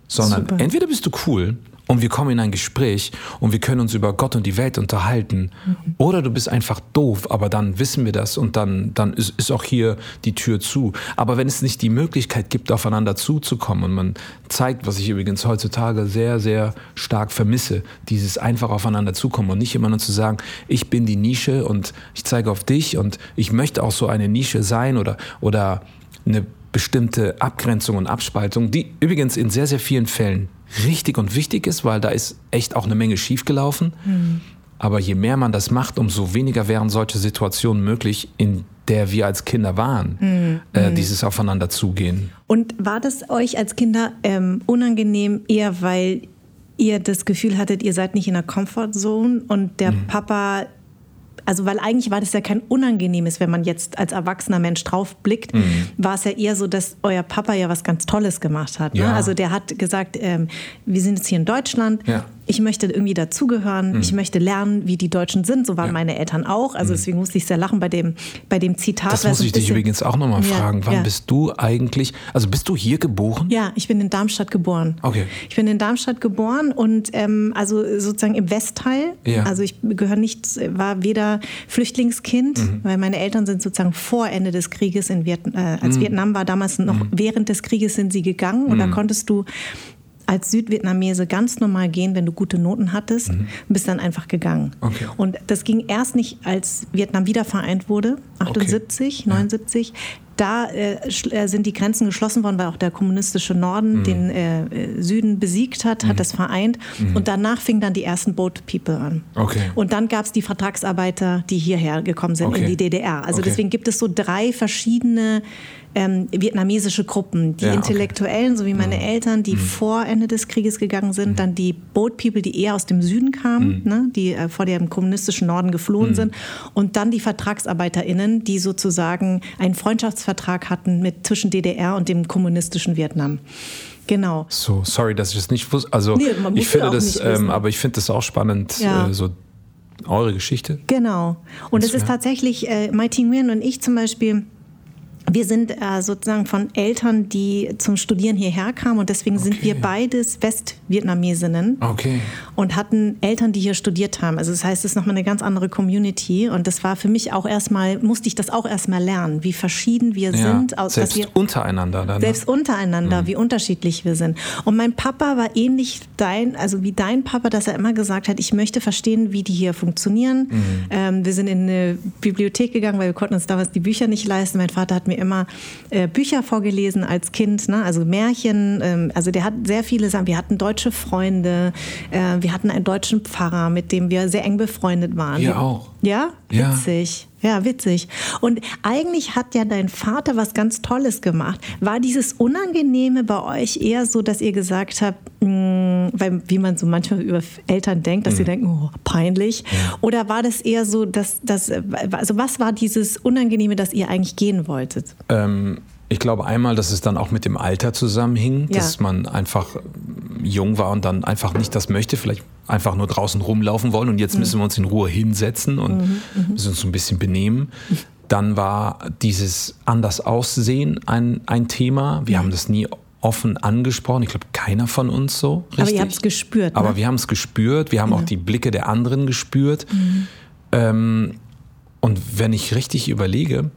Sondern Super. entweder bist du cool und wir kommen in ein Gespräch und wir können uns über Gott und die Welt unterhalten. Oder du bist einfach doof, aber dann wissen wir das und dann, dann ist, ist auch hier die Tür zu. Aber wenn es nicht die Möglichkeit gibt, aufeinander zuzukommen und man zeigt, was ich übrigens heutzutage sehr, sehr stark vermisse, dieses einfach aufeinander zukommen und nicht immer nur zu sagen, ich bin die Nische und ich zeige auf dich und ich möchte auch so eine Nische sein oder, oder eine bestimmte Abgrenzung und Abspaltung, die übrigens in sehr, sehr vielen Fällen richtig und wichtig ist, weil da ist echt auch eine Menge schiefgelaufen. Aber je mehr man das macht, umso weniger wären solche Situationen möglich, in der wir als Kinder waren, äh, dieses Aufeinander zugehen. Und war das euch als Kinder ähm, unangenehm, eher weil ihr das Gefühl hattet, ihr seid nicht in der Comfortzone und der Mhm. Papa, also weil eigentlich war das ja kein unangenehmes, wenn man jetzt als erwachsener Mensch drauf blickt, Mhm. war es ja eher so, dass euer Papa ja was ganz Tolles gemacht hat. Ne? Ja. Also der hat gesagt, ähm, wir sind jetzt hier in Deutschland, Ja. Mhm. ich möchte irgendwie dazugehören, ich möchte lernen, wie die Deutschen sind. So waren Ja. Mhm. meine Eltern auch. Also deswegen musste ich sehr lachen bei dem, bei dem Zitat. Das muss ich dich übrigens auch nochmal Ja, fragen. Wann ja. bist du eigentlich, also bist du hier geboren? Ja, ich bin in Darmstadt geboren. Okay. Ich bin in Darmstadt geboren und ähm, also sozusagen im Westteil. Ja. Also ich gehöre nicht, war weder Flüchtlingskind, Mhm. weil meine Eltern sind sozusagen vor Ende des Krieges in Vietnam, äh, Mhm. als Vietnam war damals noch während des Krieges sind sie gegangen und da konntest du als Südvietnamese ganz normal gehen, wenn du gute Noten hattest, und bist dann einfach gegangen. Mhm. Okay. Und das ging erst nicht, als Vietnam wieder vereint wurde, 78, 79. Da äh, äh, sind die Grenzen geschlossen worden, weil auch der kommunistische Norden Mhm. den äh, Süden besiegt hat, hat das vereint. Und danach fingen dann die ersten Boat People an. Mhm. Okay. Und dann gab es die Vertragsarbeiter, die hierher gekommen sind Okay. in die DDR. Also Okay. deswegen gibt es so drei verschiedene ähm, vietnamesische Gruppen. Die Ja. Mhm. Intellektuellen, so wie meine Eltern, die vor Ende des Krieges gegangen sind. Dann die Boat People, die eher aus dem Süden kamen, Mhm. ne, die äh, vor dem kommunistischen Norden geflohen sind. Und dann die VertragsarbeiterInnen, die sozusagen einen Freundschaftsvertrag hatten mit zwischen DDR und dem kommunistischen Vietnam. Genau. So, sorry, dass ich das nicht wusste. Also Nee, ich finde das, ähm, aber ich finde das auch spannend, Ja. äh, so eure Geschichte. Genau. Und es ist tatsächlich, äh, Mai Ting Nguyen und ich zum Beispiel, wir sind äh, sozusagen von Eltern, die zum Studieren hierher kamen und deswegen sind wir Okay. beides Westvietnamesinnen Okay. und hatten Eltern, die hier studiert haben. Also das heißt, es ist nochmal eine ganz andere Community und das war für mich auch erstmal, musste ich das auch erstmal lernen, wie verschieden wir Ja, sind. Aus, selbst wir untereinander dann. ne? selbst untereinander, wie unterschiedlich wir sind. Und mein Papa war ähnlich dein, also wie dein Papa, dass er immer gesagt hat, ich möchte verstehen, wie die hier funktionieren. Ähm, wir sind in eine Bibliothek gegangen, weil wir konnten uns damals die Bücher nicht leisten. Mein Vater hat mir immer äh, Bücher vorgelesen als Kind, ne? also Märchen. Ähm, also der hat sehr viele Sachen. Wir hatten deutsche Freunde, äh, wir hatten einen deutschen Pfarrer, mit dem wir sehr eng befreundet waren. Wir auch. Ja, Ja. witzig. Ja, witzig. Und eigentlich hat ja dein Vater was ganz Tolles gemacht. War dieses Unangenehme bei euch eher so, dass ihr gesagt habt, mh, weil wie man so manchmal über Eltern denkt, dass sie denken, oh, peinlich. Oder war das eher so, dass, dass also was war dieses Unangenehme, dass ihr eigentlich gehen wolltet? Ähm, ich glaube einmal, dass es dann auch mit dem Alter zusammenhing, Ja. dass man einfach jung war und dann einfach nicht das möchte, vielleicht einfach nur draußen rumlaufen wollen und Mhm. jetzt müssen wir uns in Ruhe hinsetzen und müssen uns so ein bisschen benehmen. dann war dieses anders aussehen ein, ein Thema. Wir haben das nie offen angesprochen. Ich glaube, keiner von uns so. Richtig. Aber ihr habt es gespürt. Ne? Aber wir haben es gespürt. Wir haben ja. auch die Blicke der anderen gespürt. Mhm. Ähm, und wenn ich richtig überlege,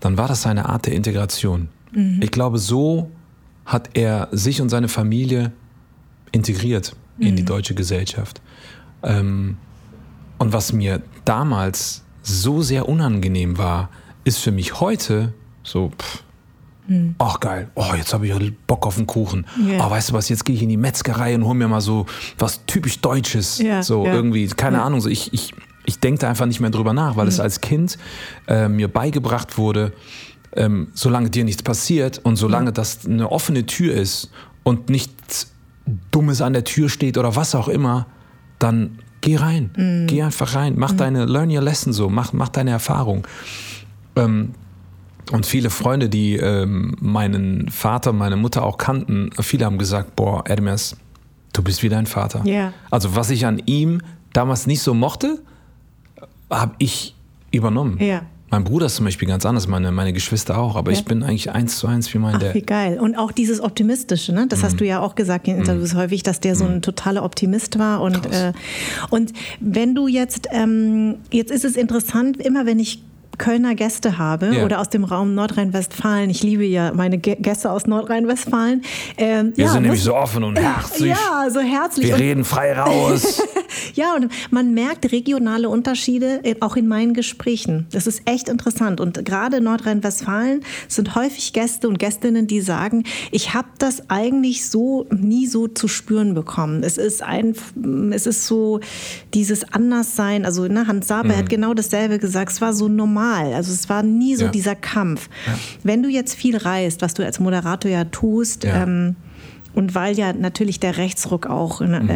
dann war das eine Art der Integration. Mhm. Ich glaube, so hat er sich und seine Familie integriert mhm. in die mhm. deutsche Gesellschaft. Ähm, und was mir damals so sehr unangenehm war, ist für mich heute so, pff, hm. Ach geil, oh, jetzt habe ich Bock auf einen Kuchen. Yeah. Oh, weißt du was, jetzt gehe ich in die Metzgerei und hole mir mal so was typisch Deutsches. Yeah, so yeah. irgendwie, keine Ahnung, so ich, ich, ich denke da einfach nicht mehr drüber nach, weil mhm. es als Kind äh, mir beigebracht wurde, ähm, solange dir nichts passiert und solange mhm. das eine offene Tür ist und nichts Dummes an der Tür steht oder was auch immer, dann geh rein. Mhm. Geh einfach rein. Mach mhm. deine, learn your lesson so, mach, mach deine Erfahrung. Ähm, und viele Freunde, die ähm, meinen Vater, meine Mutter auch kannten, viele haben gesagt, boah, Edmers, du bist wie dein Vater. Yeah. Also was ich an ihm damals nicht so mochte, habe ich übernommen. Yeah. Mein Bruder ist zum Beispiel ganz anders, meine, meine Geschwister auch, aber ja. ich bin eigentlich eins zu eins wie mein Ach, Dad. Wie geil. Und auch dieses Optimistische, ne? Das mhm. hast du ja auch gesagt in mhm. Interviews mhm. häufig, dass der so ein mhm. totaler Optimist war. Und, äh, und wenn du jetzt, ähm, jetzt ist es interessant, immer wenn ich Kölner Gäste habe ja. oder aus dem Raum Nordrhein-Westfalen. Ich liebe ja meine Gäste aus Nordrhein-Westfalen. Ähm, Wir ja, sind nämlich so offen und herzlich. Ja, so herzlich. Wir reden frei raus. <laughs> ja, und man merkt regionale Unterschiede äh, auch in meinen Gesprächen. Das ist echt interessant. Und gerade Nordrhein-Westfalen sind häufig Gäste und Gästinnen, die sagen, ich habe das eigentlich so nie so zu spüren bekommen. Es ist ein, es ist so dieses Anderssein. Also ne, Hans Saber mhm. hat genau dasselbe gesagt. Es war so normal normal. Also es war nie so ja. dieser Kampf. Ja. Wenn du jetzt viel reist, was du als Moderator ja tust. Ähm, und weil ja natürlich der Rechtsruck auch ne, mhm.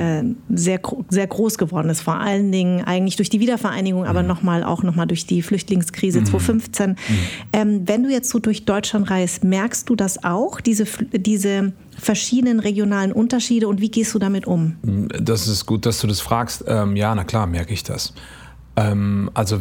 äh, sehr, sehr groß geworden ist, vor allen Dingen eigentlich durch die Wiedervereinigung, aber mhm. nochmal auch nochmal durch die Flüchtlingskrise mhm. 2015. Mhm. Ähm, wenn du jetzt so durch Deutschland reist, merkst du das auch, diese, diese verschiedenen regionalen Unterschiede und wie gehst du damit um? Das ist gut, dass du das fragst. Ähm, ja, na klar, merke ich das. Ähm, also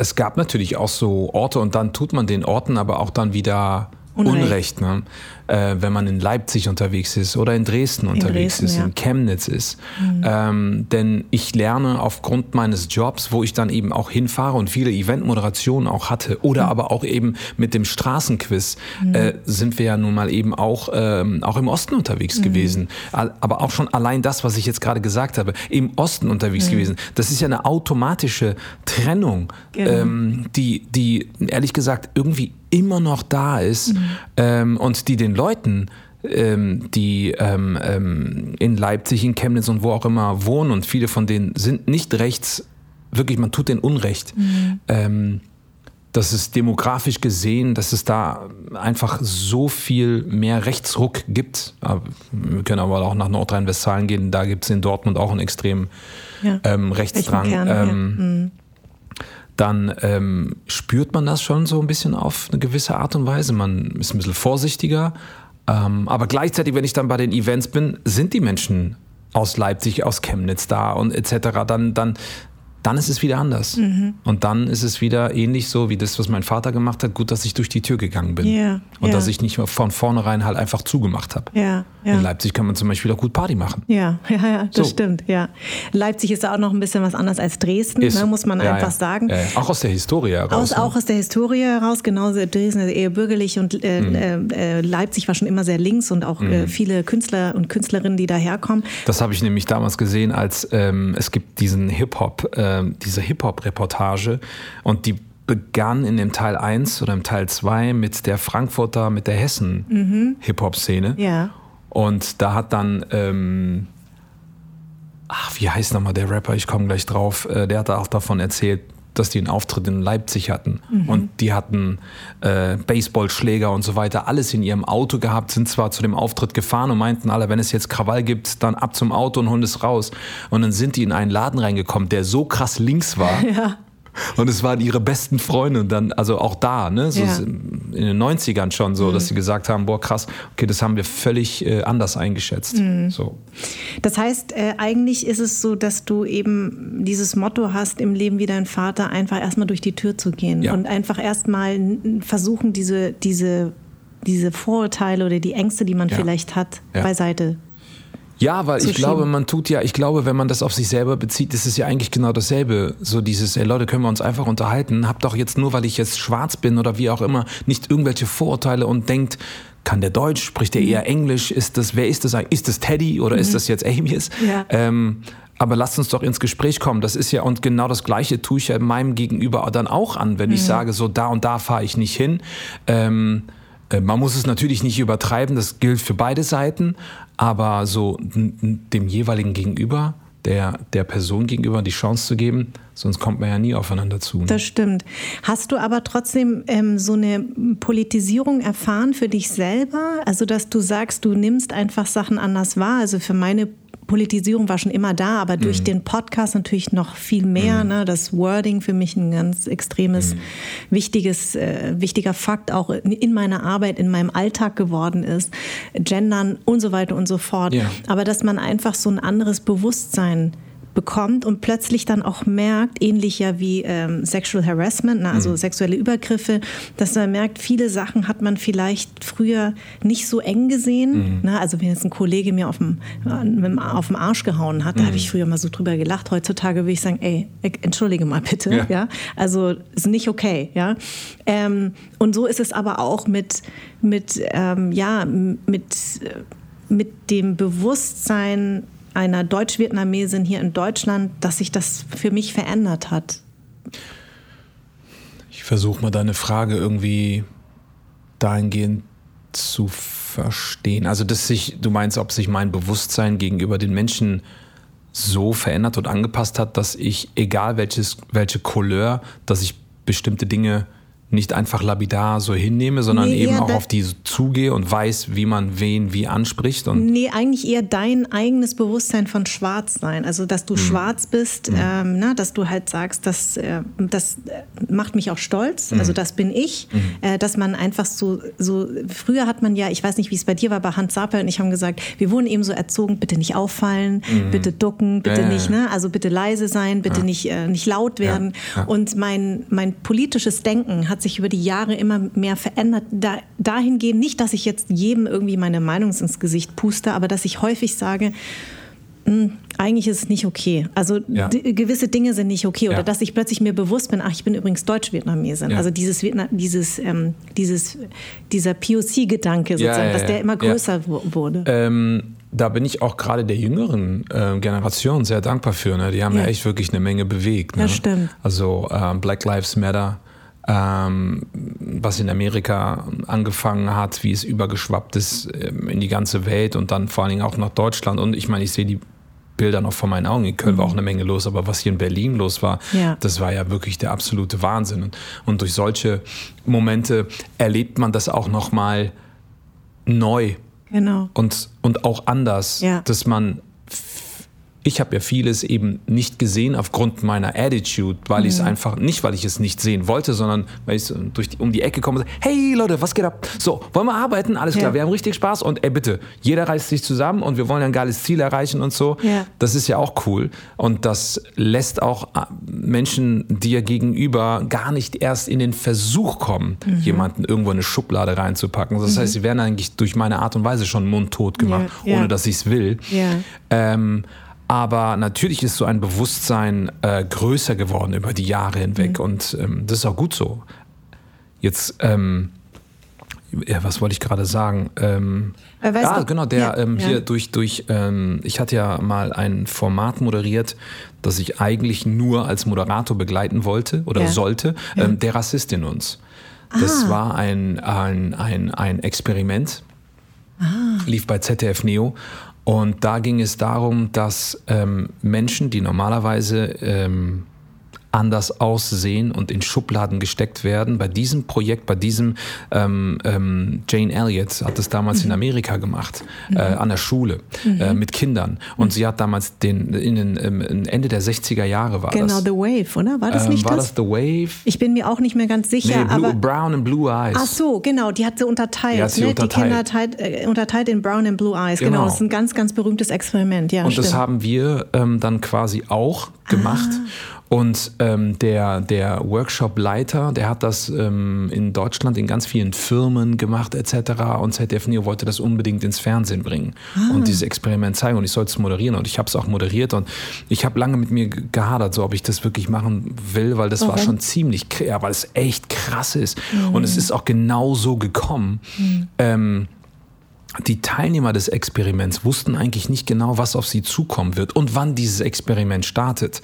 es gab natürlich auch so Orte und dann tut man den Orten aber auch dann wieder Unrecht, Unrecht ne? äh, wenn man in Leipzig unterwegs ist oder in Dresden in unterwegs Dresden, ist, ja. in Chemnitz ist. Mhm. Ähm, denn ich lerne aufgrund meines Jobs, wo ich dann eben auch hinfahre und viele Eventmoderationen auch hatte oder mhm. aber auch eben mit dem Straßenquiz, mhm. äh, sind wir ja nun mal eben auch, ähm, auch im Osten unterwegs mhm. gewesen. Aber auch schon allein das, was ich jetzt gerade gesagt habe, im Osten unterwegs mhm. gewesen. Das ist ja eine automatische Trennung, genau. ähm, die, die ehrlich gesagt irgendwie immer noch da ist mhm. ähm, und die den Leuten, ähm, die ähm, ähm, in Leipzig, in Chemnitz und wo auch immer wohnen und viele von denen sind nicht rechts, wirklich, man tut denen Unrecht. Mhm. Ähm, dass es demografisch gesehen, dass es da einfach so viel mehr Rechtsruck gibt. Wir können aber auch nach Nordrhein-Westfalen gehen, da gibt es in Dortmund auch einen extremen ja. ähm, Rechtsdrang. Kern, ja. mhm dann ähm, spürt man das schon so ein bisschen auf eine gewisse Art und Weise. Man ist ein bisschen vorsichtiger. Ähm, aber gleichzeitig, wenn ich dann bei den Events bin, sind die Menschen aus Leipzig, aus Chemnitz da und etc. Dann, dann dann ist es wieder anders. Mhm. Und dann ist es wieder ähnlich so wie das, was mein Vater gemacht hat. Gut, dass ich durch die Tür gegangen bin. Yeah, und yeah. dass ich nicht von vornherein halt einfach zugemacht habe. Yeah, In Leipzig kann man zum Beispiel auch gut Party machen. Ja, <laughs> ja, ja das so. stimmt. Ja. Leipzig ist auch noch ein bisschen was anderes als Dresden, ist, ne, muss man ja, einfach ja. sagen. Auch aus der Historie heraus. Aus, ne? Auch aus der Historie heraus, genauso Dresden ist eher bürgerlich und äh, mhm. äh, Leipzig war schon immer sehr links und auch äh, mhm. viele Künstler und Künstlerinnen, die daherkommen. Das habe ich nämlich damals gesehen, als ähm, es gibt diesen Hip-Hop, ähm, diese Hip-Hop Hip-Hop-Reportage und die begann in dem Teil 1 oder im Teil 2 mit der Frankfurter, mit der Hessen-Hip-Hop-Szene. Mhm. Ja. Und da hat dann, ähm, ach, wie heißt nochmal der Rapper, ich komme gleich drauf, äh, der hat auch davon erzählt, dass die einen Auftritt in Leipzig hatten. Mhm. Und die hatten äh, Baseballschläger und so weiter, alles in ihrem Auto gehabt, sind zwar zu dem Auftritt gefahren und meinten alle, wenn es jetzt Krawall gibt, dann ab zum Auto und holen es raus. Und dann sind die in einen Laden reingekommen, der so krass links war. <laughs> Ja. Und es waren ihre besten Freunde und dann, also auch da, ne, so Ja. in den 90ern schon so, dass sie gesagt haben, boah krass, okay, das haben wir völlig äh, anders eingeschätzt. So. Das heißt, äh, eigentlich ist es so, dass du eben dieses Motto hast, im Leben wie dein Vater, einfach erstmal durch die Tür zu gehen Ja. und einfach erstmal versuchen, diese, diese, diese Vorurteile oder die Ängste, die man Ja. vielleicht hat, beiseite. Ja, weil ich glaube, man tut ja, ich glaube, wenn man das auf sich selber bezieht, ist es ja eigentlich genau dasselbe. So dieses, ey Leute, können wir uns einfach unterhalten? Habt doch jetzt nur, weil ich jetzt schwarz bin oder wie auch immer, nicht irgendwelche Vorurteile und denkt, kann der Deutsch, spricht der eher Englisch? Ist das, wer ist das eigentlich? Ist das Teddy oder ist das jetzt Amius? Ja. Ähm, aber lasst uns doch ins Gespräch kommen. Das ist ja, und genau das Gleiche tue ich ja meinem Gegenüber dann auch an, wenn ich sage, so da und da fahre ich nicht hin. Ähm, äh, man muss es natürlich nicht übertreiben, das gilt für beide Seiten, aber so dem jeweiligen Gegenüber, der, der Person gegenüber die Chance zu geben, sonst kommt man ja nie aufeinander zu. ne? Das stimmt. Hast du aber trotzdem ähm, so eine Politisierung erfahren für dich selber? Also, dass du sagst, du nimmst einfach Sachen anders wahr. Also für meine Politisierung war schon immer da, aber durch den Podcast natürlich noch viel mehr. Ne? Das Wording für mich ein ganz extremes, wichtiges, äh, wichtiger Fakt auch in- in meiner Arbeit, in meinem Alltag geworden ist. Gendern und so weiter und so fort. Ja. Aber dass man einfach so ein anderes Bewusstsein bekommt und plötzlich dann auch merkt, ähnlich ja wie ähm, Sexual Harassment, ne, also sexuelle Übergriffe, dass man merkt, viele Sachen hat man vielleicht früher nicht so eng gesehen. Ne? Also wenn jetzt ein Kollege mir auf dem, äh, auf dem Arsch gehauen hat, da habe ich früher mal so drüber gelacht. Heutzutage würde ich sagen, ey, entschuldige mal bitte. Ja. Ja. Also ist nicht okay. Ja. Ähm, und so ist es aber auch mit, mit, ähm, ja, mit, äh, mit dem Bewusstsein einer Deutsch-Vietnamesin hier in Deutschland, dass sich das für mich verändert hat. Ich versuche mal deine Frage irgendwie dahingehend zu verstehen. Also, dass sich, du meinst, ob sich mein Bewusstsein gegenüber den Menschen so verändert und angepasst hat, dass ich, egal welches, welche Couleur, dass ich bestimmte Dinge nicht einfach lapidar so hinnehme, sondern Nee, eben auch auf die zugehe und weiß, wie man wen wie anspricht. Und Nee, eigentlich eher dein eigenes Bewusstsein von Schwarzsein. Also, dass du schwarz bist, ähm, na, dass du halt sagst, das, äh, das äh, macht mich auch stolz. Also, das bin ich. Äh, dass man einfach so, so, früher hat man ja, ich weiß nicht, wie es bei dir war, bei Hans Saper und ich haben gesagt, wir wurden eben so erzogen, bitte nicht auffallen, bitte ducken, bitte Ja, ja, nicht, ja. ne? Also, bitte leise sein, bitte nicht, äh, nicht laut werden. ja. Und mein, mein politisches Denken hat sich über die Jahre immer mehr verändert. Da, dahingehend nicht, dass ich jetzt jedem irgendwie meine Meinung ins Gesicht puste, aber dass ich häufig sage, "Hm, eigentlich ist es nicht okay. Also Ja. gewisse Dinge sind nicht okay. Oder Ja. dass ich plötzlich mir bewusst bin, ach, ich bin übrigens Deutsch-Vietnamesin. Ja. Also dieses, Vietna dieses, ähm, dieses, dieser POC-Gedanke sozusagen, dass der immer größer wu- wurde. Ähm, da bin ich auch gerade der jüngeren äh, Generation sehr dankbar für. Ne? Die haben ja. Ja. echt wirklich eine Menge bewegt. Ne? Das stimmt. Also ähm, Black Lives Matter, ähm, was in Amerika angefangen hat, wie es übergeschwappt ist ähm, in die ganze Welt und dann vor allen Dingen auch nach Deutschland. Und ich meine, ich sehe die Bilder noch vor meinen Augen. In Köln war auch eine Menge los, aber was hier in Berlin los war, Mhm. Ja. das war ja wirklich der absolute Wahnsinn. Und, und durch solche Momente erlebt man das auch noch mal neu Genau. und, und auch anders, Ja. dass man ich habe ja vieles eben nicht gesehen aufgrund meiner Attitude, weil ich es einfach, nicht weil ich es nicht sehen wollte, sondern weil ich durch die, um die Ecke komme und sage, hey Leute, was geht ab? So, wollen wir arbeiten? Alles klar, Ja. wir haben richtig Spaß und ey bitte, jeder reißt sich zusammen und wir wollen ein geiles Ziel erreichen und so. Ja. Das ist ja auch cool und das lässt auch äh, Menschen dir gegenüber gar nicht erst in den Versuch kommen, Mhm. jemanden irgendwo in eine Schublade reinzupacken. Das heißt, sie werden eigentlich durch meine Art und Weise schon mundtot gemacht, Ja, ohne dass ich es will. Ähm, aber natürlich ist so ein Bewusstsein äh, größer geworden über die Jahre hinweg Mhm. und ähm, das ist auch gut so. Jetzt, ähm, ja, was wollte ich gerade sagen? Ähm, Äh, ah, du- genau, der ja, ähm, ja. hier durch, durch ähm, ich hatte ja mal ein Format moderiert, das ich eigentlich nur als Moderator begleiten wollte oder Ja. sollte, ähm, der Rassist in uns. Das war ein, ein, ein, ein Experiment, lief bei ZDF Neo. Und da ging es darum, dass ähm, Menschen, die normalerweise ähm, anders aussehen und in Schubladen gesteckt werden. Bei diesem Projekt, bei diesem ähm, ähm, Jane Elliott hat es damals mhm. in Amerika gemacht, mhm. äh, an der Schule mhm. äh, mit Kindern. Und mhm. sie hat damals den in den ähm, Ende der 60er Jahre war genau, das. Genau, The Wave, oder? War das ähm, nicht war das? das The Wave? Ich bin mir auch nicht mehr ganz sicher. Nee, Blue, aber Brown and Blue Eyes. Ach so, genau. Die hat sie unterteilt. Die, hat sie ne? unterteilt. die Kinder teilt, äh, unterteilt in Brown and Blue Eyes. Genau. genau. Das ist ein ganz, ganz berühmtes Experiment. Ja, und stimmt. das haben wir ähm, dann quasi auch gemacht. Ah. Und ähm, der, der Workshop-Leiter, der hat das ähm, in Deutschland in ganz vielen Firmen gemacht etc. Und ZDF Neo wollte das unbedingt ins Fernsehen bringen ah. und dieses Experiment zeigen. Und ich sollte es moderieren und ich habe es auch moderiert. Und ich habe lange mit mir gehadert, so ob ich das wirklich machen will, weil das okay. war schon ziemlich, ja, weil es echt krass ist. Mhm. Und es ist auch genau so gekommen. Mhm. Ähm, die Teilnehmer des Experiments wussten eigentlich nicht genau, was auf sie zukommen wird und wann dieses Experiment startet.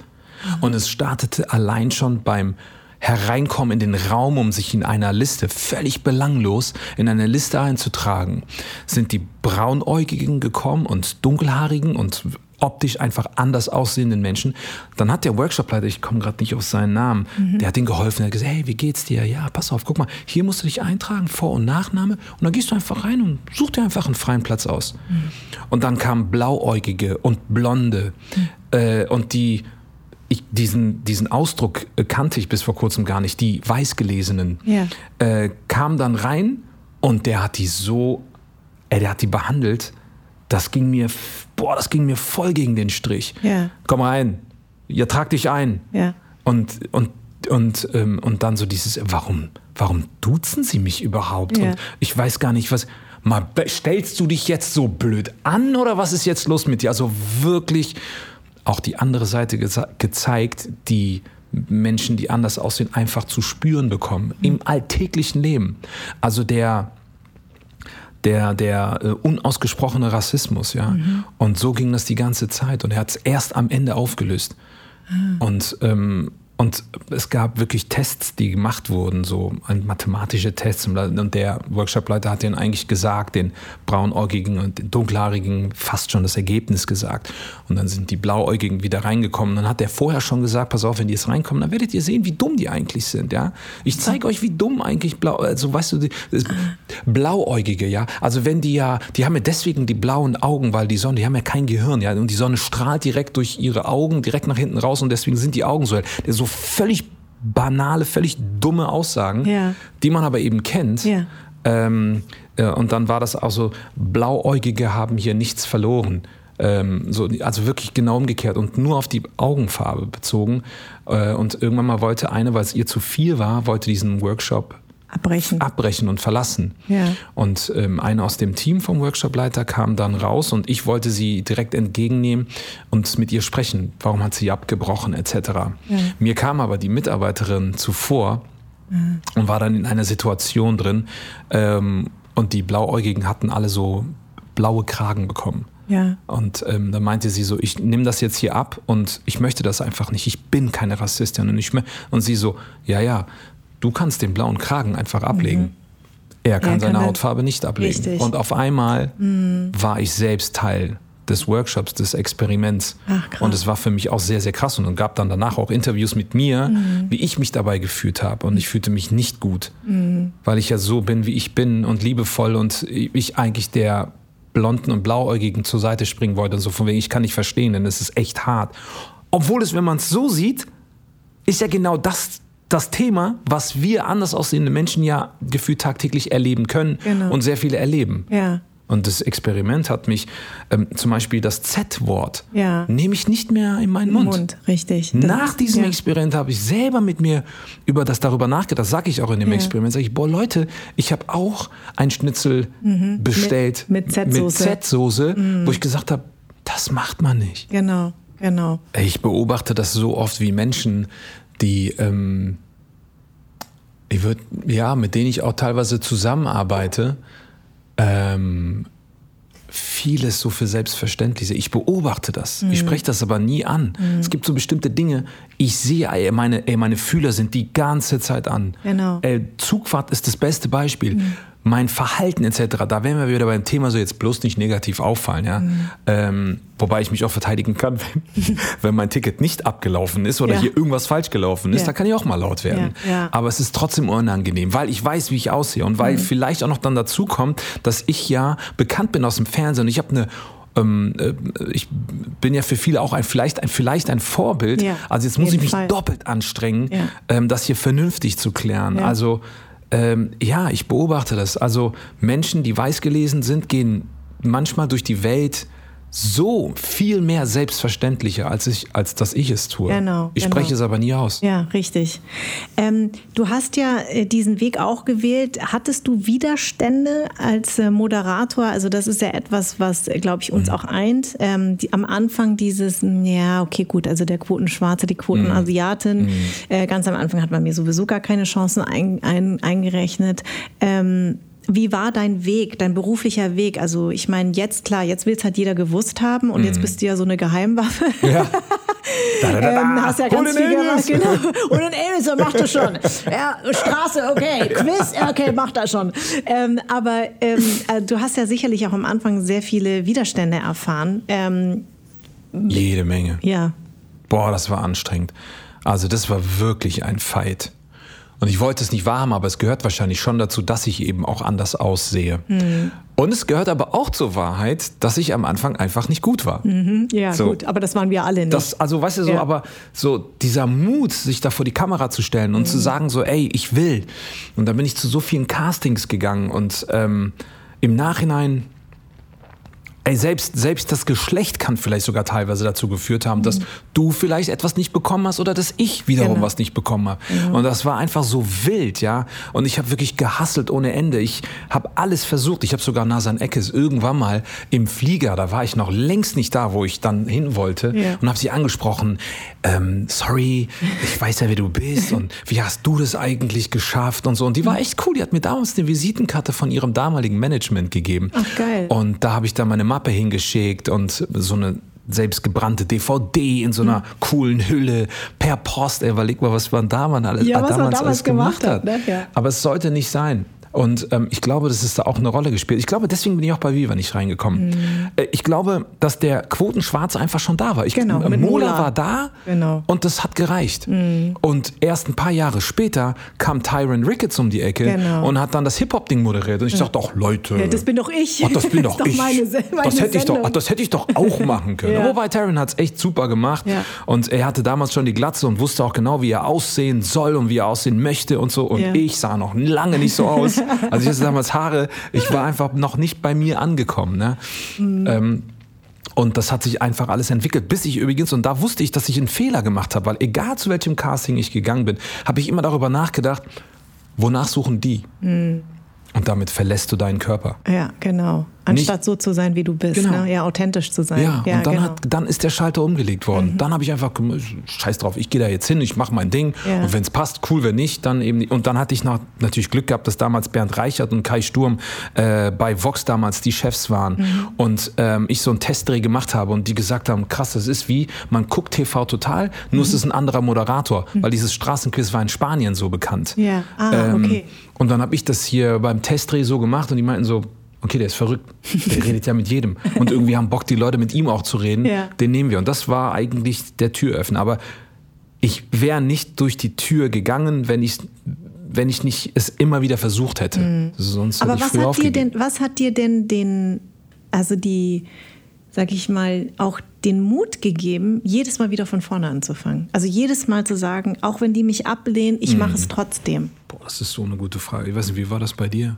Und es startete allein schon beim Hereinkommen in den Raum, um sich in einer Liste, völlig belanglos, in eine Liste einzutragen, sind die Braunäugigen gekommen und Dunkelhaarigen und optisch einfach anders aussehenden Menschen. Dann hat der Workshopleiter, ich komme gerade nicht auf seinen Namen, mhm. der hat ihnen geholfen. Er hat gesagt, hey, wie geht's dir? Ja, pass auf, guck mal, hier musst du dich eintragen, Vor- und Nachname. Und dann gehst du einfach rein und such dir einfach einen freien Platz aus. Mhm. Und dann kamen Blauäugige und Blonde. Mhm. Äh, und die ich, diesen, diesen Ausdruck äh, kannte ich bis vor kurzem gar nicht, die Weißgelesenen, ja. äh, kam dann rein und der hat die so, äh, der hat die behandelt, das ging mir, boah, das ging mir voll gegen den Strich. Ja. Komm rein, ihr tragt dich ein. Ja. Und, und, und, ähm, und dann so dieses, warum, warum duzen sie mich überhaupt? Und ich weiß gar nicht, was, mal, stellst du dich jetzt so blöd an oder was ist jetzt los mit dir? Also wirklich auch die andere Seite ge gezeigt, die Menschen, die anders aussehen, einfach zu spüren bekommen im mhm. alltäglichen Leben. Also der der, der äh, unausgesprochene Rassismus, ja. Mhm. Und so ging das die ganze Zeit. Und er hat es erst am Ende aufgelöst. Mhm. Und ähm, und es gab wirklich Tests, die gemacht wurden, so mathematische Tests. Und der Workshopleiter hat denen eigentlich gesagt, den braunäugigen und den dunkelhaarigen fast schon das Ergebnis gesagt. Und dann sind die blauäugigen wieder reingekommen. Dann hat der vorher schon gesagt, pass auf, wenn die jetzt reinkommen, dann werdet ihr sehen, wie dumm die eigentlich sind. Ja, ich zeige euch, wie dumm eigentlich blau, also weißt du, blauäugige, ja. Also wenn die ja, die haben ja deswegen die blauen Augen, weil die Sonne, die haben ja kein Gehirn, ja. Und die Sonne strahlt direkt durch ihre Augen direkt nach hinten raus und deswegen sind die Augen so so völlig banale, völlig dumme Aussagen, ja. die man aber eben kennt. Ja. Ähm, äh, und dann war das auch so, Blauäugige haben hier nichts verloren. Ähm, so, also wirklich genau umgekehrt und nur auf die Augenfarbe bezogen. Äh, und irgendwann mal wollte eine, weil es ihr zu viel war, wollte diesen Workshop abbrechen, abbrechen und verlassen. Ja. Und ähm, einer aus dem Team vom Workshopleiter kam dann raus und ich wollte sie direkt entgegennehmen und mit ihr sprechen. Warum hat sie abgebrochen etc. Ja. Mir kam aber die Mitarbeiterin zuvor mhm. und war dann in einer Situation drin ähm, und die Blauäugigen hatten alle so blaue Kragen bekommen. Ja. Und ähm, dann meinte sie so, ich nehme das jetzt hier ab und ich möchte das einfach nicht. Ich bin keine Rassistin und ich und sie so, ja ja, Du kannst den blauen Kragen einfach ablegen. Mhm. Er kann, er seine Hautfarbe nicht ablegen. Richtig. Und auf einmal mhm. war ich selbst Teil des Workshops, des Experiments. Ach, und es war für mich auch sehr, sehr krass. Und es gab dann danach auch Interviews mit mir, mhm. wie ich mich dabei gefühlt habe. Und ich fühlte mich nicht gut, mhm. weil ich ja so bin, wie ich bin und liebevoll und ich eigentlich der Blonden und Blauäugigen zur Seite springen wollte und so von wegen, ich kann nicht verstehen, denn es ist echt hart. Obwohl es, wenn man es so sieht, ist ja genau das das Thema, was wir anders aussehende Menschen ja gefühlt tagtäglich erleben können genau. und sehr viele erleben. Ja. Und das Experiment hat mich ähm, zum Beispiel das Z-Wort ja. nehme ich nicht mehr in meinen Mund. Mund richtig. Nach diesem ja. Experiment habe ich selber mit mir über das darüber nachgedacht. Das sage ich auch in dem ja. Experiment. Sage ich, boah Leute, ich habe auch ein Schnitzel mhm. bestellt mit, Z-Soße mhm. wo ich gesagt habe, das macht man nicht. Genau, genau. Ich beobachte das so oft, wie Menschen die ähm, ich würde, ja, mit denen ich auch teilweise zusammenarbeite, ähm, vieles so für selbstverständlich. Ich beobachte das. Mhm. Ich spreche das aber nie an. Mhm. Es gibt so bestimmte Dinge, ich sehe, ey, meine, ey, meine Fühler sind die ganze Zeit an. Genau. Ey, Zugfahrt ist das beste Beispiel. Mhm. Mein Verhalten etc., da wären wir wieder beim Thema so jetzt bloß nicht negativ auffallen, ja. Mhm. Ähm, wobei ich mich auch verteidigen kann, <laughs> wenn, wenn, mein Ticket nicht abgelaufen ist oder ja. hier irgendwas falsch gelaufen ist, ja. da kann ich auch mal laut werden. Ja. Aber es ist trotzdem unangenehm, weil ich weiß, wie ich aussehe und weil mhm. vielleicht auch noch dann dazu kommt, dass ich ja bekannt bin aus dem Fernsehen und ich habe eine ähm, äh, ich bin ja für viele auch ein, vielleicht, ein, vielleicht ein Vorbild. Ja, also jetzt muss ich mich Fall. doppelt anstrengen, ja. ähm, das hier vernünftig zu klären. Ja. Also ähm, ja, ich beobachte das. Also Menschen, die weiß gelesen sind, gehen manchmal durch die Welt so viel mehr selbstverständlicher, als, ich, als dass ich es tue. Genau, ich genau. spreche es aber nie aus. Ja, richtig. Ähm, du hast ja äh, diesen Weg auch gewählt. Hattest du Widerstände als äh, Moderator? Also das ist ja etwas, was, äh, glaube ich, uns mhm. auch eint. Ähm, die, am Anfang dieses, ja, okay, gut, also der Quotenschwarze, die Quotenasiatin. Mhm. Äh, ganz am Anfang hat man mir sowieso gar keine Chancen ein, ein, eingerechnet. Ähm, wie war dein Weg, dein beruflicher Weg? Also ich meine, jetzt klar, jetzt will es halt jeder gewusst haben und mm. jetzt mhm. bist du ja so eine Geheimwaffe. Ja. <laughs> Da, da, da, ähm, hast ja ganz viel gemacht, genau. <laughs> Und ein Aliens, macht das schon. Ja, Straße, okay. Quiz, okay, macht das schon. Ähm, aber ähm, äh, du hast ja sicherlich auch am Anfang sehr viele Widerstände erfahren. Ähm, Jede Menge. Ja. Boah, das war anstrengend. Also das war wirklich ein Fight. Und ich wollte es nicht wahrhaben, aber es gehört wahrscheinlich schon dazu, dass ich eben auch anders aussehe. Mhm. Und es gehört aber auch zur Wahrheit, dass ich am Anfang einfach nicht gut war. Mhm. Ja, so. gut, aber das waren wir alle nicht. Das, also, weißt du, so, ja. aber so dieser Mut, sich da vor die Kamera zu stellen und mhm. zu sagen, so, ey, ich will. Und dann bin ich zu so vielen Castings gegangen und ähm, im Nachhinein Ey, selbst, selbst das Geschlecht kann vielleicht sogar teilweise dazu geführt haben, dass mhm. du vielleicht etwas nicht bekommen hast oder dass ich wiederum genau. was nicht bekommen habe. Mhm. Und das war einfach so wild, ja. Und ich habe wirklich gehasselt ohne Ende. Ich habe alles versucht. Ich habe sogar Nasan Eckes irgendwann mal im Flieger, da war ich noch längst nicht da, wo ich dann hin wollte, ja. und habe sie angesprochen. Ähm, sorry, ich weiß ja, wer du bist und wie hast du das eigentlich geschafft und so. Und die war echt cool. Die hat mir damals eine Visitenkarte von ihrem damaligen Management gegeben. Ach, geil. Und da habe ich dann meine Mappe hingeschickt und so eine selbstgebrannte DVD in so einer mhm. coolen Hülle per Post. Ey, überleg mal, was man da man alles, ja, was damals, man damals alles gemacht, gemacht hat. Ne? Ja. Aber es sollte nicht sein. Und ähm, ich glaube, das ist da auch eine Rolle gespielt. Ich glaube, deswegen bin ich auch bei Viva nicht reingekommen. Mhm. Äh, ich glaube, dass der Quotenschwarze einfach schon da war. Ich, genau, äh, Mola, war da genau. und das hat gereicht. Mhm. Und erst ein paar Jahre später kam Tyron Ricketts um die Ecke genau. und hat dann das Hip-Hop-Ding moderiert. Und ich ja. dachte, doch, Leute. Ja, das bin doch ich. Ach, das bin doch das ich. Meine, meine das, hätte ich doch, ach, das hätte ich doch auch machen können. ja. Wobei Tyron hat es echt super gemacht. Ja. Und er hatte damals schon die Glatze und wusste auch genau, wie er aussehen soll und wie er aussehen möchte und so. Und ich sah noch lange nicht so aus. <laughs> Also ich hatte damals damals Haare. Ich war einfach noch nicht bei mir angekommen. Ne? Mhm. Ähm, und das hat sich einfach alles entwickelt, bis ich übrigens, und da wusste ich, dass ich einen Fehler gemacht habe, weil egal zu welchem Casting ich gegangen bin, habe ich immer darüber nachgedacht, wonach suchen die? Mhm. Und damit verlässt du deinen Körper. Ja, genau. Anstatt nicht, so zu sein, wie du bist. Genau. Ne? Ja, authentisch zu sein. Ja, ja und dann, genau. hat, dann ist der Schalter umgelegt worden. Mhm. Dann habe ich einfach, scheiß drauf, ich gehe da jetzt hin, ich mache mein Ding. Ja. Und wenn es passt, cool, wenn nicht, dann eben nicht. Und dann hatte ich noch, natürlich Glück gehabt, dass damals Bernd Reichert und Kai Sturm äh, bei Vox damals die Chefs waren. Mhm. Und ähm, ich so einen Testdreh gemacht habe und die gesagt haben, krass, das ist wie, man guckt TV total, nur mhm. es ist ein anderer Moderator. Mhm. Weil dieses Straßenquiz war in Spanien so bekannt. Ja, ah, ähm, okay. Und dann habe ich das hier beim Testdreh so gemacht und die meinten so, okay, der ist verrückt. Der redet ja mit jedem. Und irgendwie haben Bock, die Leute mit ihm auch zu reden. Ja. Den nehmen wir. Und das war eigentlich der Türöffner. Aber ich wäre nicht durch die Tür gegangen, wenn ich wenn ich nicht es immer wieder versucht hätte. Mhm. Sonst Aber was hat dir denn, was hat dir denn den, also die, sag ich mal, auch den Mut gegeben, jedes Mal wieder von vorne anzufangen? Also jedes Mal zu sagen, auch wenn die mich ablehnen, ich mhm. mache es trotzdem. Boah, das ist so eine gute Frage. Ich weiß nicht, wie war das bei dir?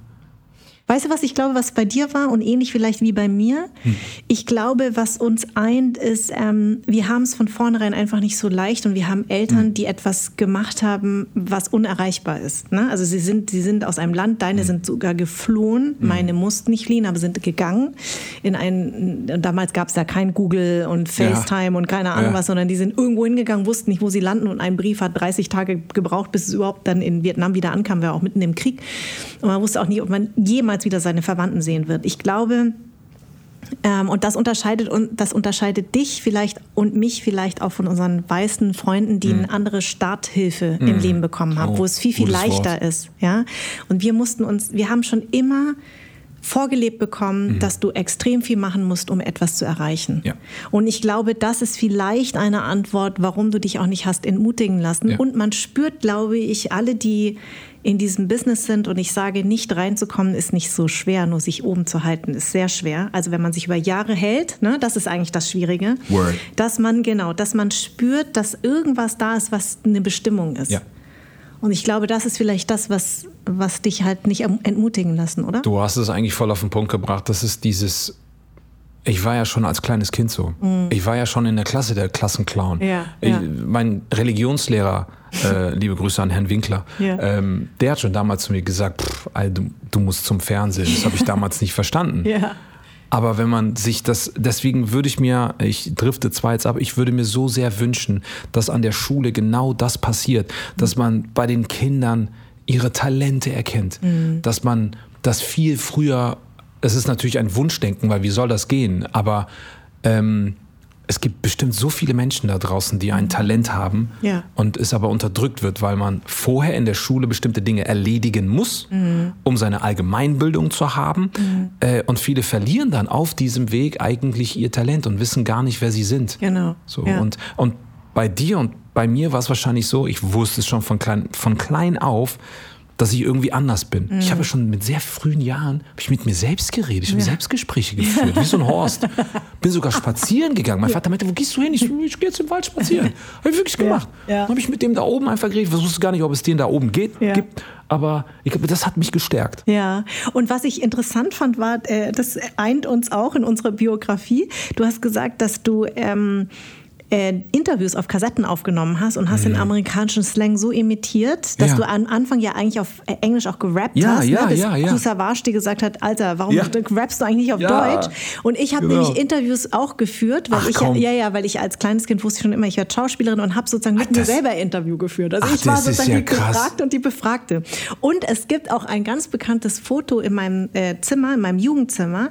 Weißt du, was ich glaube, was bei dir war und ähnlich vielleicht wie bei mir? Hm. Ich glaube, was uns eint, ist, ähm, wir haben es von vornherein einfach nicht so leicht und wir haben Eltern, hm. die etwas gemacht haben, was unerreichbar ist. Ne? Also sie sind, sie sind aus einem Land, deine hm. sind sogar geflohen, hm. meine mussten nicht fliehen, aber sind gegangen. In ein, damals gab es ja kein Google und FaceTime ja. und keine Ahnung ja. was, sondern die sind irgendwo hingegangen, wussten nicht, wo sie landen und ein Brief hat 30 Tage gebraucht, bis es überhaupt dann in Vietnam wieder ankam, war auch mitten im Krieg. Und man wusste auch nicht, ob man jemals wieder seine Verwandten sehen wird. Ich glaube, Ähm, und das unterscheidet, das unterscheidet dich vielleicht und mich vielleicht auch von unseren weißen Freunden, die mhm. eine andere Starthilfe mhm. im Leben bekommen haben, oh, wo es viel, viel leichter Wort. ist. Ja? Und wir mussten uns, wir haben schon immer vorgelebt bekommen, mhm. dass du extrem viel machen musst, um etwas zu erreichen. Ja. Und ich glaube, das ist vielleicht eine Antwort, warum du dich auch nicht hast entmutigen lassen. Ja. Und man spürt, glaube ich, alle, die in diesem Business sind und ich sage, nicht reinzukommen ist nicht so schwer, nur sich oben zu halten ist sehr schwer. Also wenn man sich über Jahre hält, ne, das ist eigentlich das Schwierige, Word. dass man genau, dass man spürt, dass irgendwas da ist, was eine Bestimmung ist. Ja. Und ich glaube, das ist vielleicht das, was, was dich halt nicht entmutigen lassen, oder? Du hast es eigentlich voll auf den Punkt gebracht. Das ist dieses, ich war ja schon als kleines Kind so. Mhm. Ich war ja schon in der Klasse der Klassenclown. Ja, ich, ja. Mein Religionslehrer, äh, liebe Grüße an Herrn Winkler, ja. ähm, der hat schon damals zu mir gesagt, pff, Alter, du, du musst zum Fernsehen. Das habe ich damals nicht verstanden. <laughs> Ja. Aber wenn man sich das, deswegen würde ich mir, ich drifte zwar jetzt ab, ich würde mir so sehr wünschen, dass an der Schule genau das passiert, dass man bei den Kindern ihre Talente erkennt, mhm. dass man das viel früher, es ist natürlich ein Wunschdenken, weil wie soll das gehen, aber ähm, es gibt bestimmt so viele Menschen da draußen, die ein mhm. Talent haben ja. und es aber unterdrückt wird, weil man vorher in der Schule bestimmte Dinge erledigen muss, mhm. um seine Allgemeinbildung zu haben. Mhm. Äh, und viele verlieren dann auf diesem Weg eigentlich ihr Talent und wissen gar nicht, wer sie sind. Genau. So, ja. und, und bei dir und bei mir war es wahrscheinlich so, ich wusste es schon von klein, von klein auf, dass ich irgendwie anders bin. Mhm. Ich habe schon mit sehr frühen Jahren ich mit mir selbst geredet, ich habe ja. Selbstgespräche geführt, wie so ein Horst. <laughs> Bin sogar spazieren gegangen. Mein Vater meinte, wo gehst du hin? Ich, ich gehe jetzt im Wald spazieren. Habe ich wirklich gemacht. Ja. Ja. Dann habe ich mit dem da oben einfach geredet. Ich wusste gar nicht, ob es den da oben geht, gibt. Aber ich glaube, das hat mich gestärkt. Ja, und was ich interessant fand, war, äh, das eint uns auch in unserer Biografie. Du hast gesagt, dass du ähm, äh, Interviews auf Kassetten aufgenommen hast und hast mhm. den amerikanischen Slang so imitiert, dass ja. du am Anfang ja eigentlich auf äh, Englisch auch gerappt ja, hast. Ja, ne? Bis ja, ja. Savage dir gesagt hat, Alter, warum ja. rappst du eigentlich nicht auf Deutsch? Und ich habe genau. nämlich Interviews auch geführt, weil Ach, ich komm. ja, ja, weil ich als kleines Kind wusste schon immer, ich werde Schauspielerin und habe sozusagen mit Ach, mir selber Interview geführt. Also Ach, ich war sozusagen die krass. Gefragte und die Befragte. Und es gibt auch ein ganz bekanntes Foto in meinem äh, Zimmer, in meinem Jugendzimmer.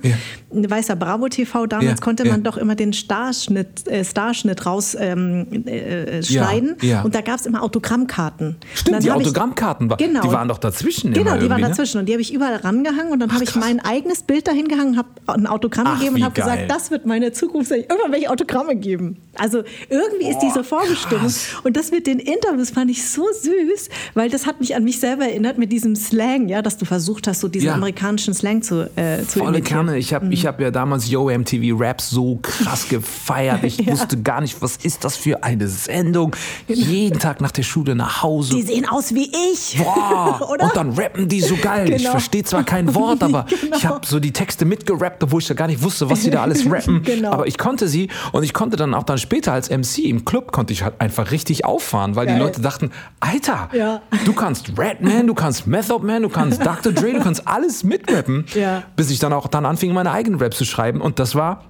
Weißer Bravo TV damals konnte man doch immer den Starschnitt, äh, Starschnitt rausschneiden. Ähm, äh, ja, ja. Und da gab es immer Autogrammkarten. Stimmt, die Autogrammkarten, ich, genau, die waren doch dazwischen. Genau, die waren ne? dazwischen. Und die habe ich überall rangehangen. Und dann habe ich mein eigenes Bild dahin gehangen, habe ein Autogramm Ach, gegeben und habe gesagt, das wird meine Zukunft. Irgendwann werde ich Autogramme geben. Also irgendwie Boah, ist diese Vorbestimmung. Krass. Und das mit den Interviews fand ich so süß, weil das hat mich an mich selber erinnert mit diesem Slang, ja, dass du versucht hast, so diesen ja. amerikanischen Slang zu, äh, zu Volle imitieren. Kanne. Ich habe mhm. hab ja damals Yo MTV Rap so krass <laughs> gefeiert. Ich ja. wusste gar nicht, was ist das für eine Sendung? Jeden Tag nach der Schule nach Hause. Die sehen aus wie ich. Boah. <laughs> Und dann rappen die so geil. Genau. Ich verstehe zwar kein Wort, aber <laughs> genau. ich habe so die Texte mitgerappt, obwohl ich ja gar nicht wusste, was sie da alles <laughs> rappen. genau. Aber ich konnte sie und ich konnte dann auch dann später als MC im Club konnte ich halt einfach richtig auffahren, weil geil. die Leute dachten, Alter, ja. du kannst Redman, du kannst Method Man, du kannst Dr. Dre, du kannst alles mitrappen. Ja. Bis ich dann auch dann anfing, meine eigenen Raps zu schreiben und das war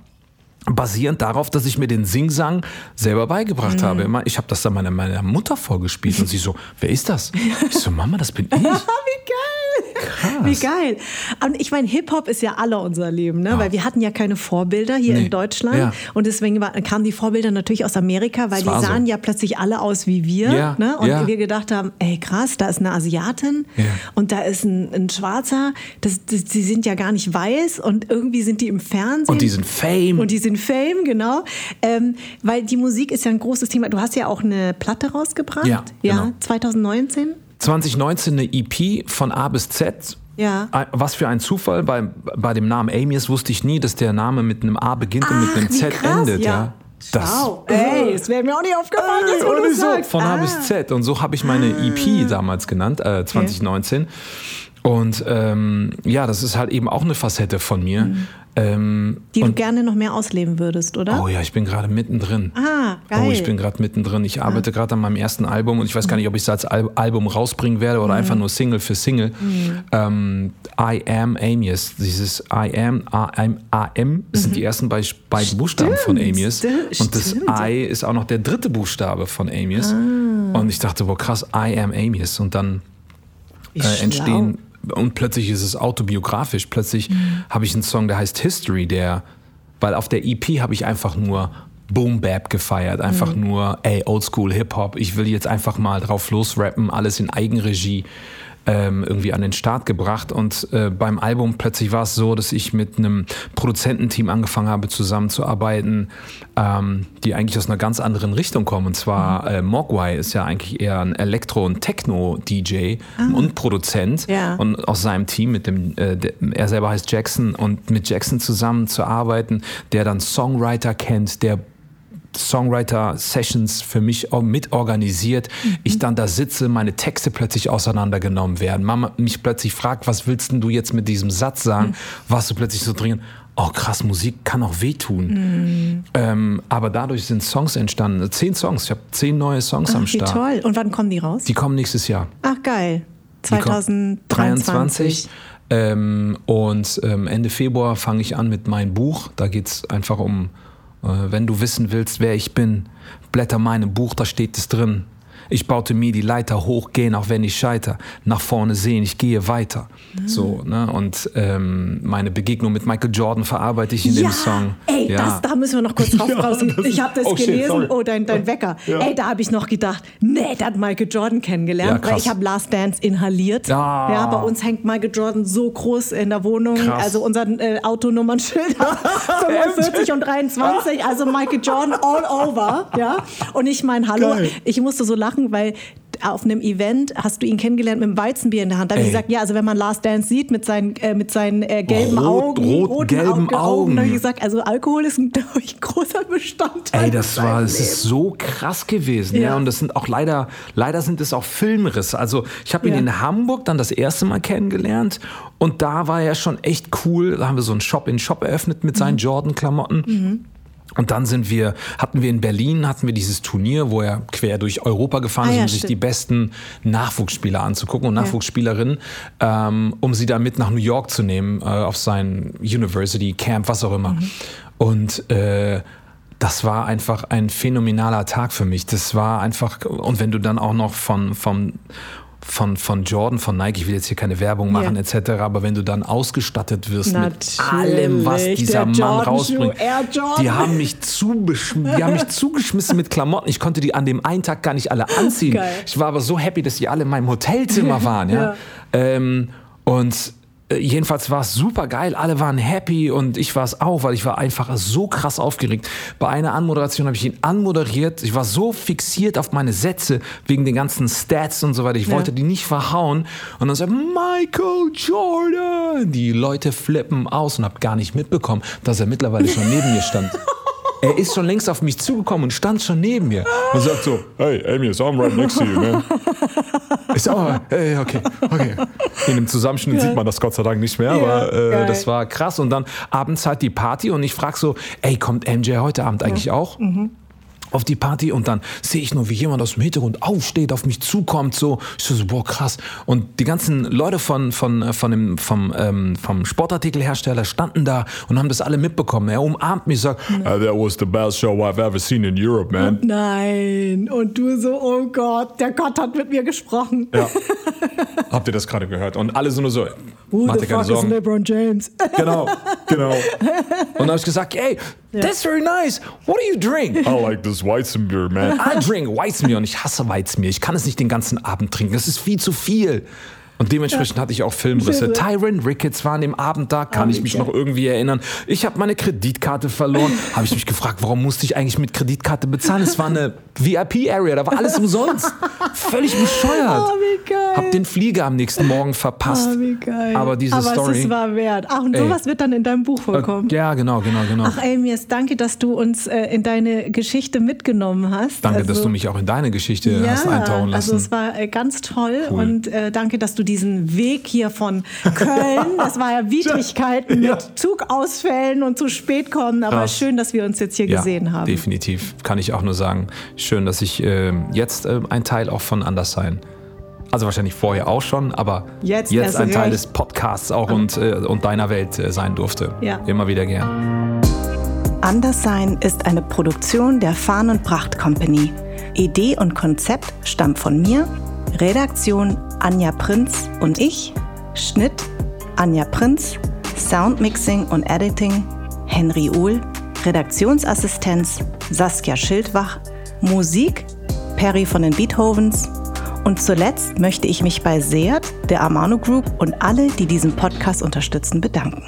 basierend darauf, dass ich mir den Singsang selber beigebracht mhm. habe. Ich habe das dann meiner, meiner Mutter vorgespielt und sie so, <laughs> wer ist das? Ich so, Mama, das bin ich. <laughs> Wie geil. Krass. Wie geil. Und ich meine, Hip-Hop ist ja alle unser Leben, ne? Ja. weil wir hatten ja keine Vorbilder hier nee. in Deutschland. Ja. Und deswegen war, kamen die Vorbilder natürlich aus Amerika, weil die sahen so. ja plötzlich alle aus wie wir. Ja. Ne? Und wir gedacht haben, ey krass, da ist eine Asiatin und da ist ein, ein Schwarzer. Das, das, die sind ja gar nicht weiß und irgendwie sind die im Fernsehen. Und die sind Fame. Und die sind Fame, genau. Ähm, weil die Musik ist ja ein großes Thema. Du hast ja auch eine Platte rausgebracht. Ja, genau. 2019. 2019 eine EP von A bis Z. Ja. Was für ein Zufall. Bei, bei dem Namen Amius wusste ich nie, dass der Name mit einem A beginnt Ach, und mit einem Z krass, endet. Ja. ja. Das, wow. Ey, das wäre mir auch nicht aufgefallen, äh, wo du so, sagst. Von ah. A bis Z. Und so habe ich meine ah. EP damals genannt, äh, 2019. Okay. Und ähm, ja, das ist halt eben auch eine Facette von mir. Mhm. Ähm, die du gerne noch mehr ausleben würdest, oder? Oh ja, ich bin gerade mittendrin. Ah, geil. Oh, ich bin gerade mittendrin. Ich arbeite ah. gerade an meinem ersten Album und ich weiß gar nicht, ob ich es als Al Album rausbringen werde oder mhm. einfach nur Single für Single. Mhm. Ähm, I am Amius. Dieses I am, I am, das sind die mhm. ersten beiden Buchstaben von Amius. Und das. I ist auch noch der dritte Buchstabe von Amius. Ah. Und ich dachte, boah krass, I am Amius. Und dann äh, entstehen und plötzlich ist es autobiografisch. Plötzlich mhm. habe ich einen Song, der heißt History, der weil auf der EP habe ich einfach nur Boom Bap gefeiert, einfach mhm. nur, ey, Oldschool Hip Hop. Ich will jetzt einfach mal drauf losrappen, alles in Eigenregie ähm, irgendwie an den Start gebracht. Und äh, beim Album plötzlich war es so, dass ich mit einem Produzententeam angefangen habe zusammenzuarbeiten, ähm, die eigentlich aus einer ganz anderen Richtung kommen. Und zwar mhm. äh, Mogwai ist ja eigentlich eher ein Elektro- und Techno-DJ ah. und Produzent. Ja. Und aus seinem Team mit dem, äh, der, er selber heißt Jackson und mit Jackson zusammenzuarbeiten, der dann Songwriter kennt, der Songwriter-Sessions für mich mitorganisiert. Mhm. Ich dann da sitze, meine Texte plötzlich auseinandergenommen werden. Mama mich plötzlich fragt, was willst denn du jetzt mit diesem Satz sagen? Mhm. Was du plötzlich so dringend, oh krass, Musik kann auch wehtun. Mhm. Ähm, aber dadurch sind Songs entstanden. Zehn Songs. Ich habe zehn neue Songs Ach, am Start. Wie toll. Und wann kommen die raus? Die kommen nächstes Jahr. Ach geil. 2023. Ähm, und ähm, Ende Februar fange ich an mit meinem Buch. Da geht es einfach um wenn du wissen willst, wer ich bin, blätter meinem Buch, da steht es drin. Ich baute mir die Leiter hoch, gehen, auch wenn ich scheiter. Nach vorne sehen, ich gehe weiter. Mhm. So, ne? Und ähm, meine Begegnung mit Michael Jordan verarbeite ich in ja, dem Song. Ey, ja. das, da müssen wir noch kurz <laughs> drauf raus. Ich habe das oh, gelesen, shit, oh, dein, dein Wecker. Ey, da habe ich noch gedacht, nee, der hat Michael Jordan kennengelernt, weil ich habe Last Dance inhaliert. Ja. ja, bei uns hängt Michael Jordan so groß in der Wohnung. Krass. Also unser äh, Autonummernschild hat <laughs> 45 und 23, also Michael Jordan all over. Ja? Und ich meine, hallo, Geil. ich musste so lachen lachen, weil auf einem Event hast du ihn kennengelernt mit einem Weizenbier in der Hand. Da habe ich gesagt, ja, also wenn man Last Dance sieht mit seinen, äh, mit seinen äh, gelben Rot, Augen, rot, roten gelben Augen, Augen. habe ich gesagt, also Alkohol ist ein, <laughs> ich, großer Bestandteil. Ey, das war, es ist so krass gewesen, ja. ja. Und das sind auch leider, leider sind es auch Filmrisse. Also ich habe ihn ja. in Hamburg dann das erste Mal kennengelernt und da war er schon echt cool. Da haben wir so einen Shop in Shop eröffnet mit seinen mhm. Jordan-Klamotten. Mhm. Und dann sind wir, hatten wir in Berlin, hatten wir dieses Turnier, wo er quer durch Europa gefahren ah, ist, um ja, sich die besten Nachwuchsspieler anzugucken und ja. Nachwuchsspielerinnen, ähm, um sie dann mit nach New York zu nehmen, äh, auf sein University Camp, was auch immer. Mhm. Und äh, das war einfach ein phänomenaler Tag für mich. Das war einfach, und wenn du dann auch noch von, vom von, von Jordan, von Nike, ich will jetzt hier keine Werbung machen yeah. etc., aber wenn du dann ausgestattet wirst Natürlich, mit allem, was dieser Mann rausbringt, die haben, mich die haben mich <laughs> zugeschmissen mit Klamotten. Ich konnte die an dem einen Tag gar nicht alle anziehen. Geil. Ich war aber so happy, dass die alle in meinem Hotelzimmer <laughs> waren. ja. ja. Ähm, und jedenfalls war es super geil, alle waren happy und ich war es auch, weil ich war einfach so krass aufgeregt. Bei einer Anmoderation habe ich ihn anmoderiert. Ich war so fixiert auf meine Sätze wegen den ganzen Stats und so weiter. Ich ja. wollte die nicht verhauen. Und dann sagt Michael Jordan. Die Leute flippen aus und habe gar nicht mitbekommen, dass er mittlerweile schon neben mir stand. <laughs> Er ist schon längst auf mich zugekommen und stand schon neben mir und sagt so, hey, Amy, so I'm right next to you, man. Ich sag, oh, hey, okay, okay. In dem Zusammenschnitt ja. sieht man das Gott sei Dank nicht mehr, ja, aber äh, das war krass. Und dann abends halt die Party und ich frage so, ey, kommt MJ heute Abend eigentlich ja. auch? Mhm auf die Party und dann sehe ich nur, wie jemand aus dem Hintergrund aufsteht, auf mich zukommt, so. Ich so, boah, krass. Und die ganzen Leute von, von, äh, von dem, vom, ähm, vom Sportartikelhersteller standen da und haben das alle mitbekommen. Er umarmt mich, sagt, uh, that was the best show I've ever seen in Europe, man. Und <laughs> nein. Und du so, oh Gott, der Gott hat mit mir gesprochen. Ja. <laughs> Habt ihr das gerade gehört? Und alle sind nur so, Who Mach the fuck is LeBron James? <laughs> Genau, genau. Und dann habe ich gesagt, hey, yeah. that's very nice. What do you drink? I like this Weizenbier, man. I drink Weizenbier und ich hasse Weizenbier. Ich kann es nicht den ganzen Abend trinken. Das ist viel zu viel. Und dementsprechend ja. hatte ich auch Filmrisse. Tyron Ricketts war an dem Abend da, kann oh, ich mich noch irgendwie erinnern. Ich habe meine Kreditkarte verloren. <laughs> habe ich mich gefragt, warum musste ich eigentlich mit Kreditkarte bezahlen? Es war eine VIP-Area, da war alles umsonst. Völlig bescheuert. Oh, wie geil. Hab den Flieger am nächsten Morgen verpasst. Oh, wie geil. Aber diese Aber Story. es war wert. Ach, und sowas wird dann in deinem Buch vorkommen. Äh, ja, genau, genau, genau. Ach, Amias, danke, dass du uns äh, in deine Geschichte mitgenommen hast. Danke, also, dass du mich auch in deine Geschichte ja, hast eintauchen lassen. Also es war äh, ganz toll cool. und äh, danke, dass du diesen Weg hier von Köln, das war ja <laughs> Widrigkeiten ja. mit Zugausfällen und zu spät kommen, aber Krass. schön, dass wir uns jetzt hier ja, gesehen haben. Definitiv, kann ich auch nur sagen. Schön, dass ich äh, jetzt äh, ein Teil auch von Anderssein also wahrscheinlich vorher auch schon, aber jetzt, jetzt ein Teil des Podcasts auch und, äh, und deiner Welt äh, sein durfte. Ja. Immer wieder gern. Anderssein ist eine Produktion der Fahn und Pracht Company. Idee und Konzept stammt von mir, Redaktion Anja Prinz und ich, Schnitt Anja Prinz, Soundmixing und Editing Henry Uhl, Redaktionsassistenz Saskia Schildwach, Musik Perry von den Beethovens und zuletzt möchte ich mich bei Seat, der Amano Group und alle, die diesen Podcast unterstützen, bedanken.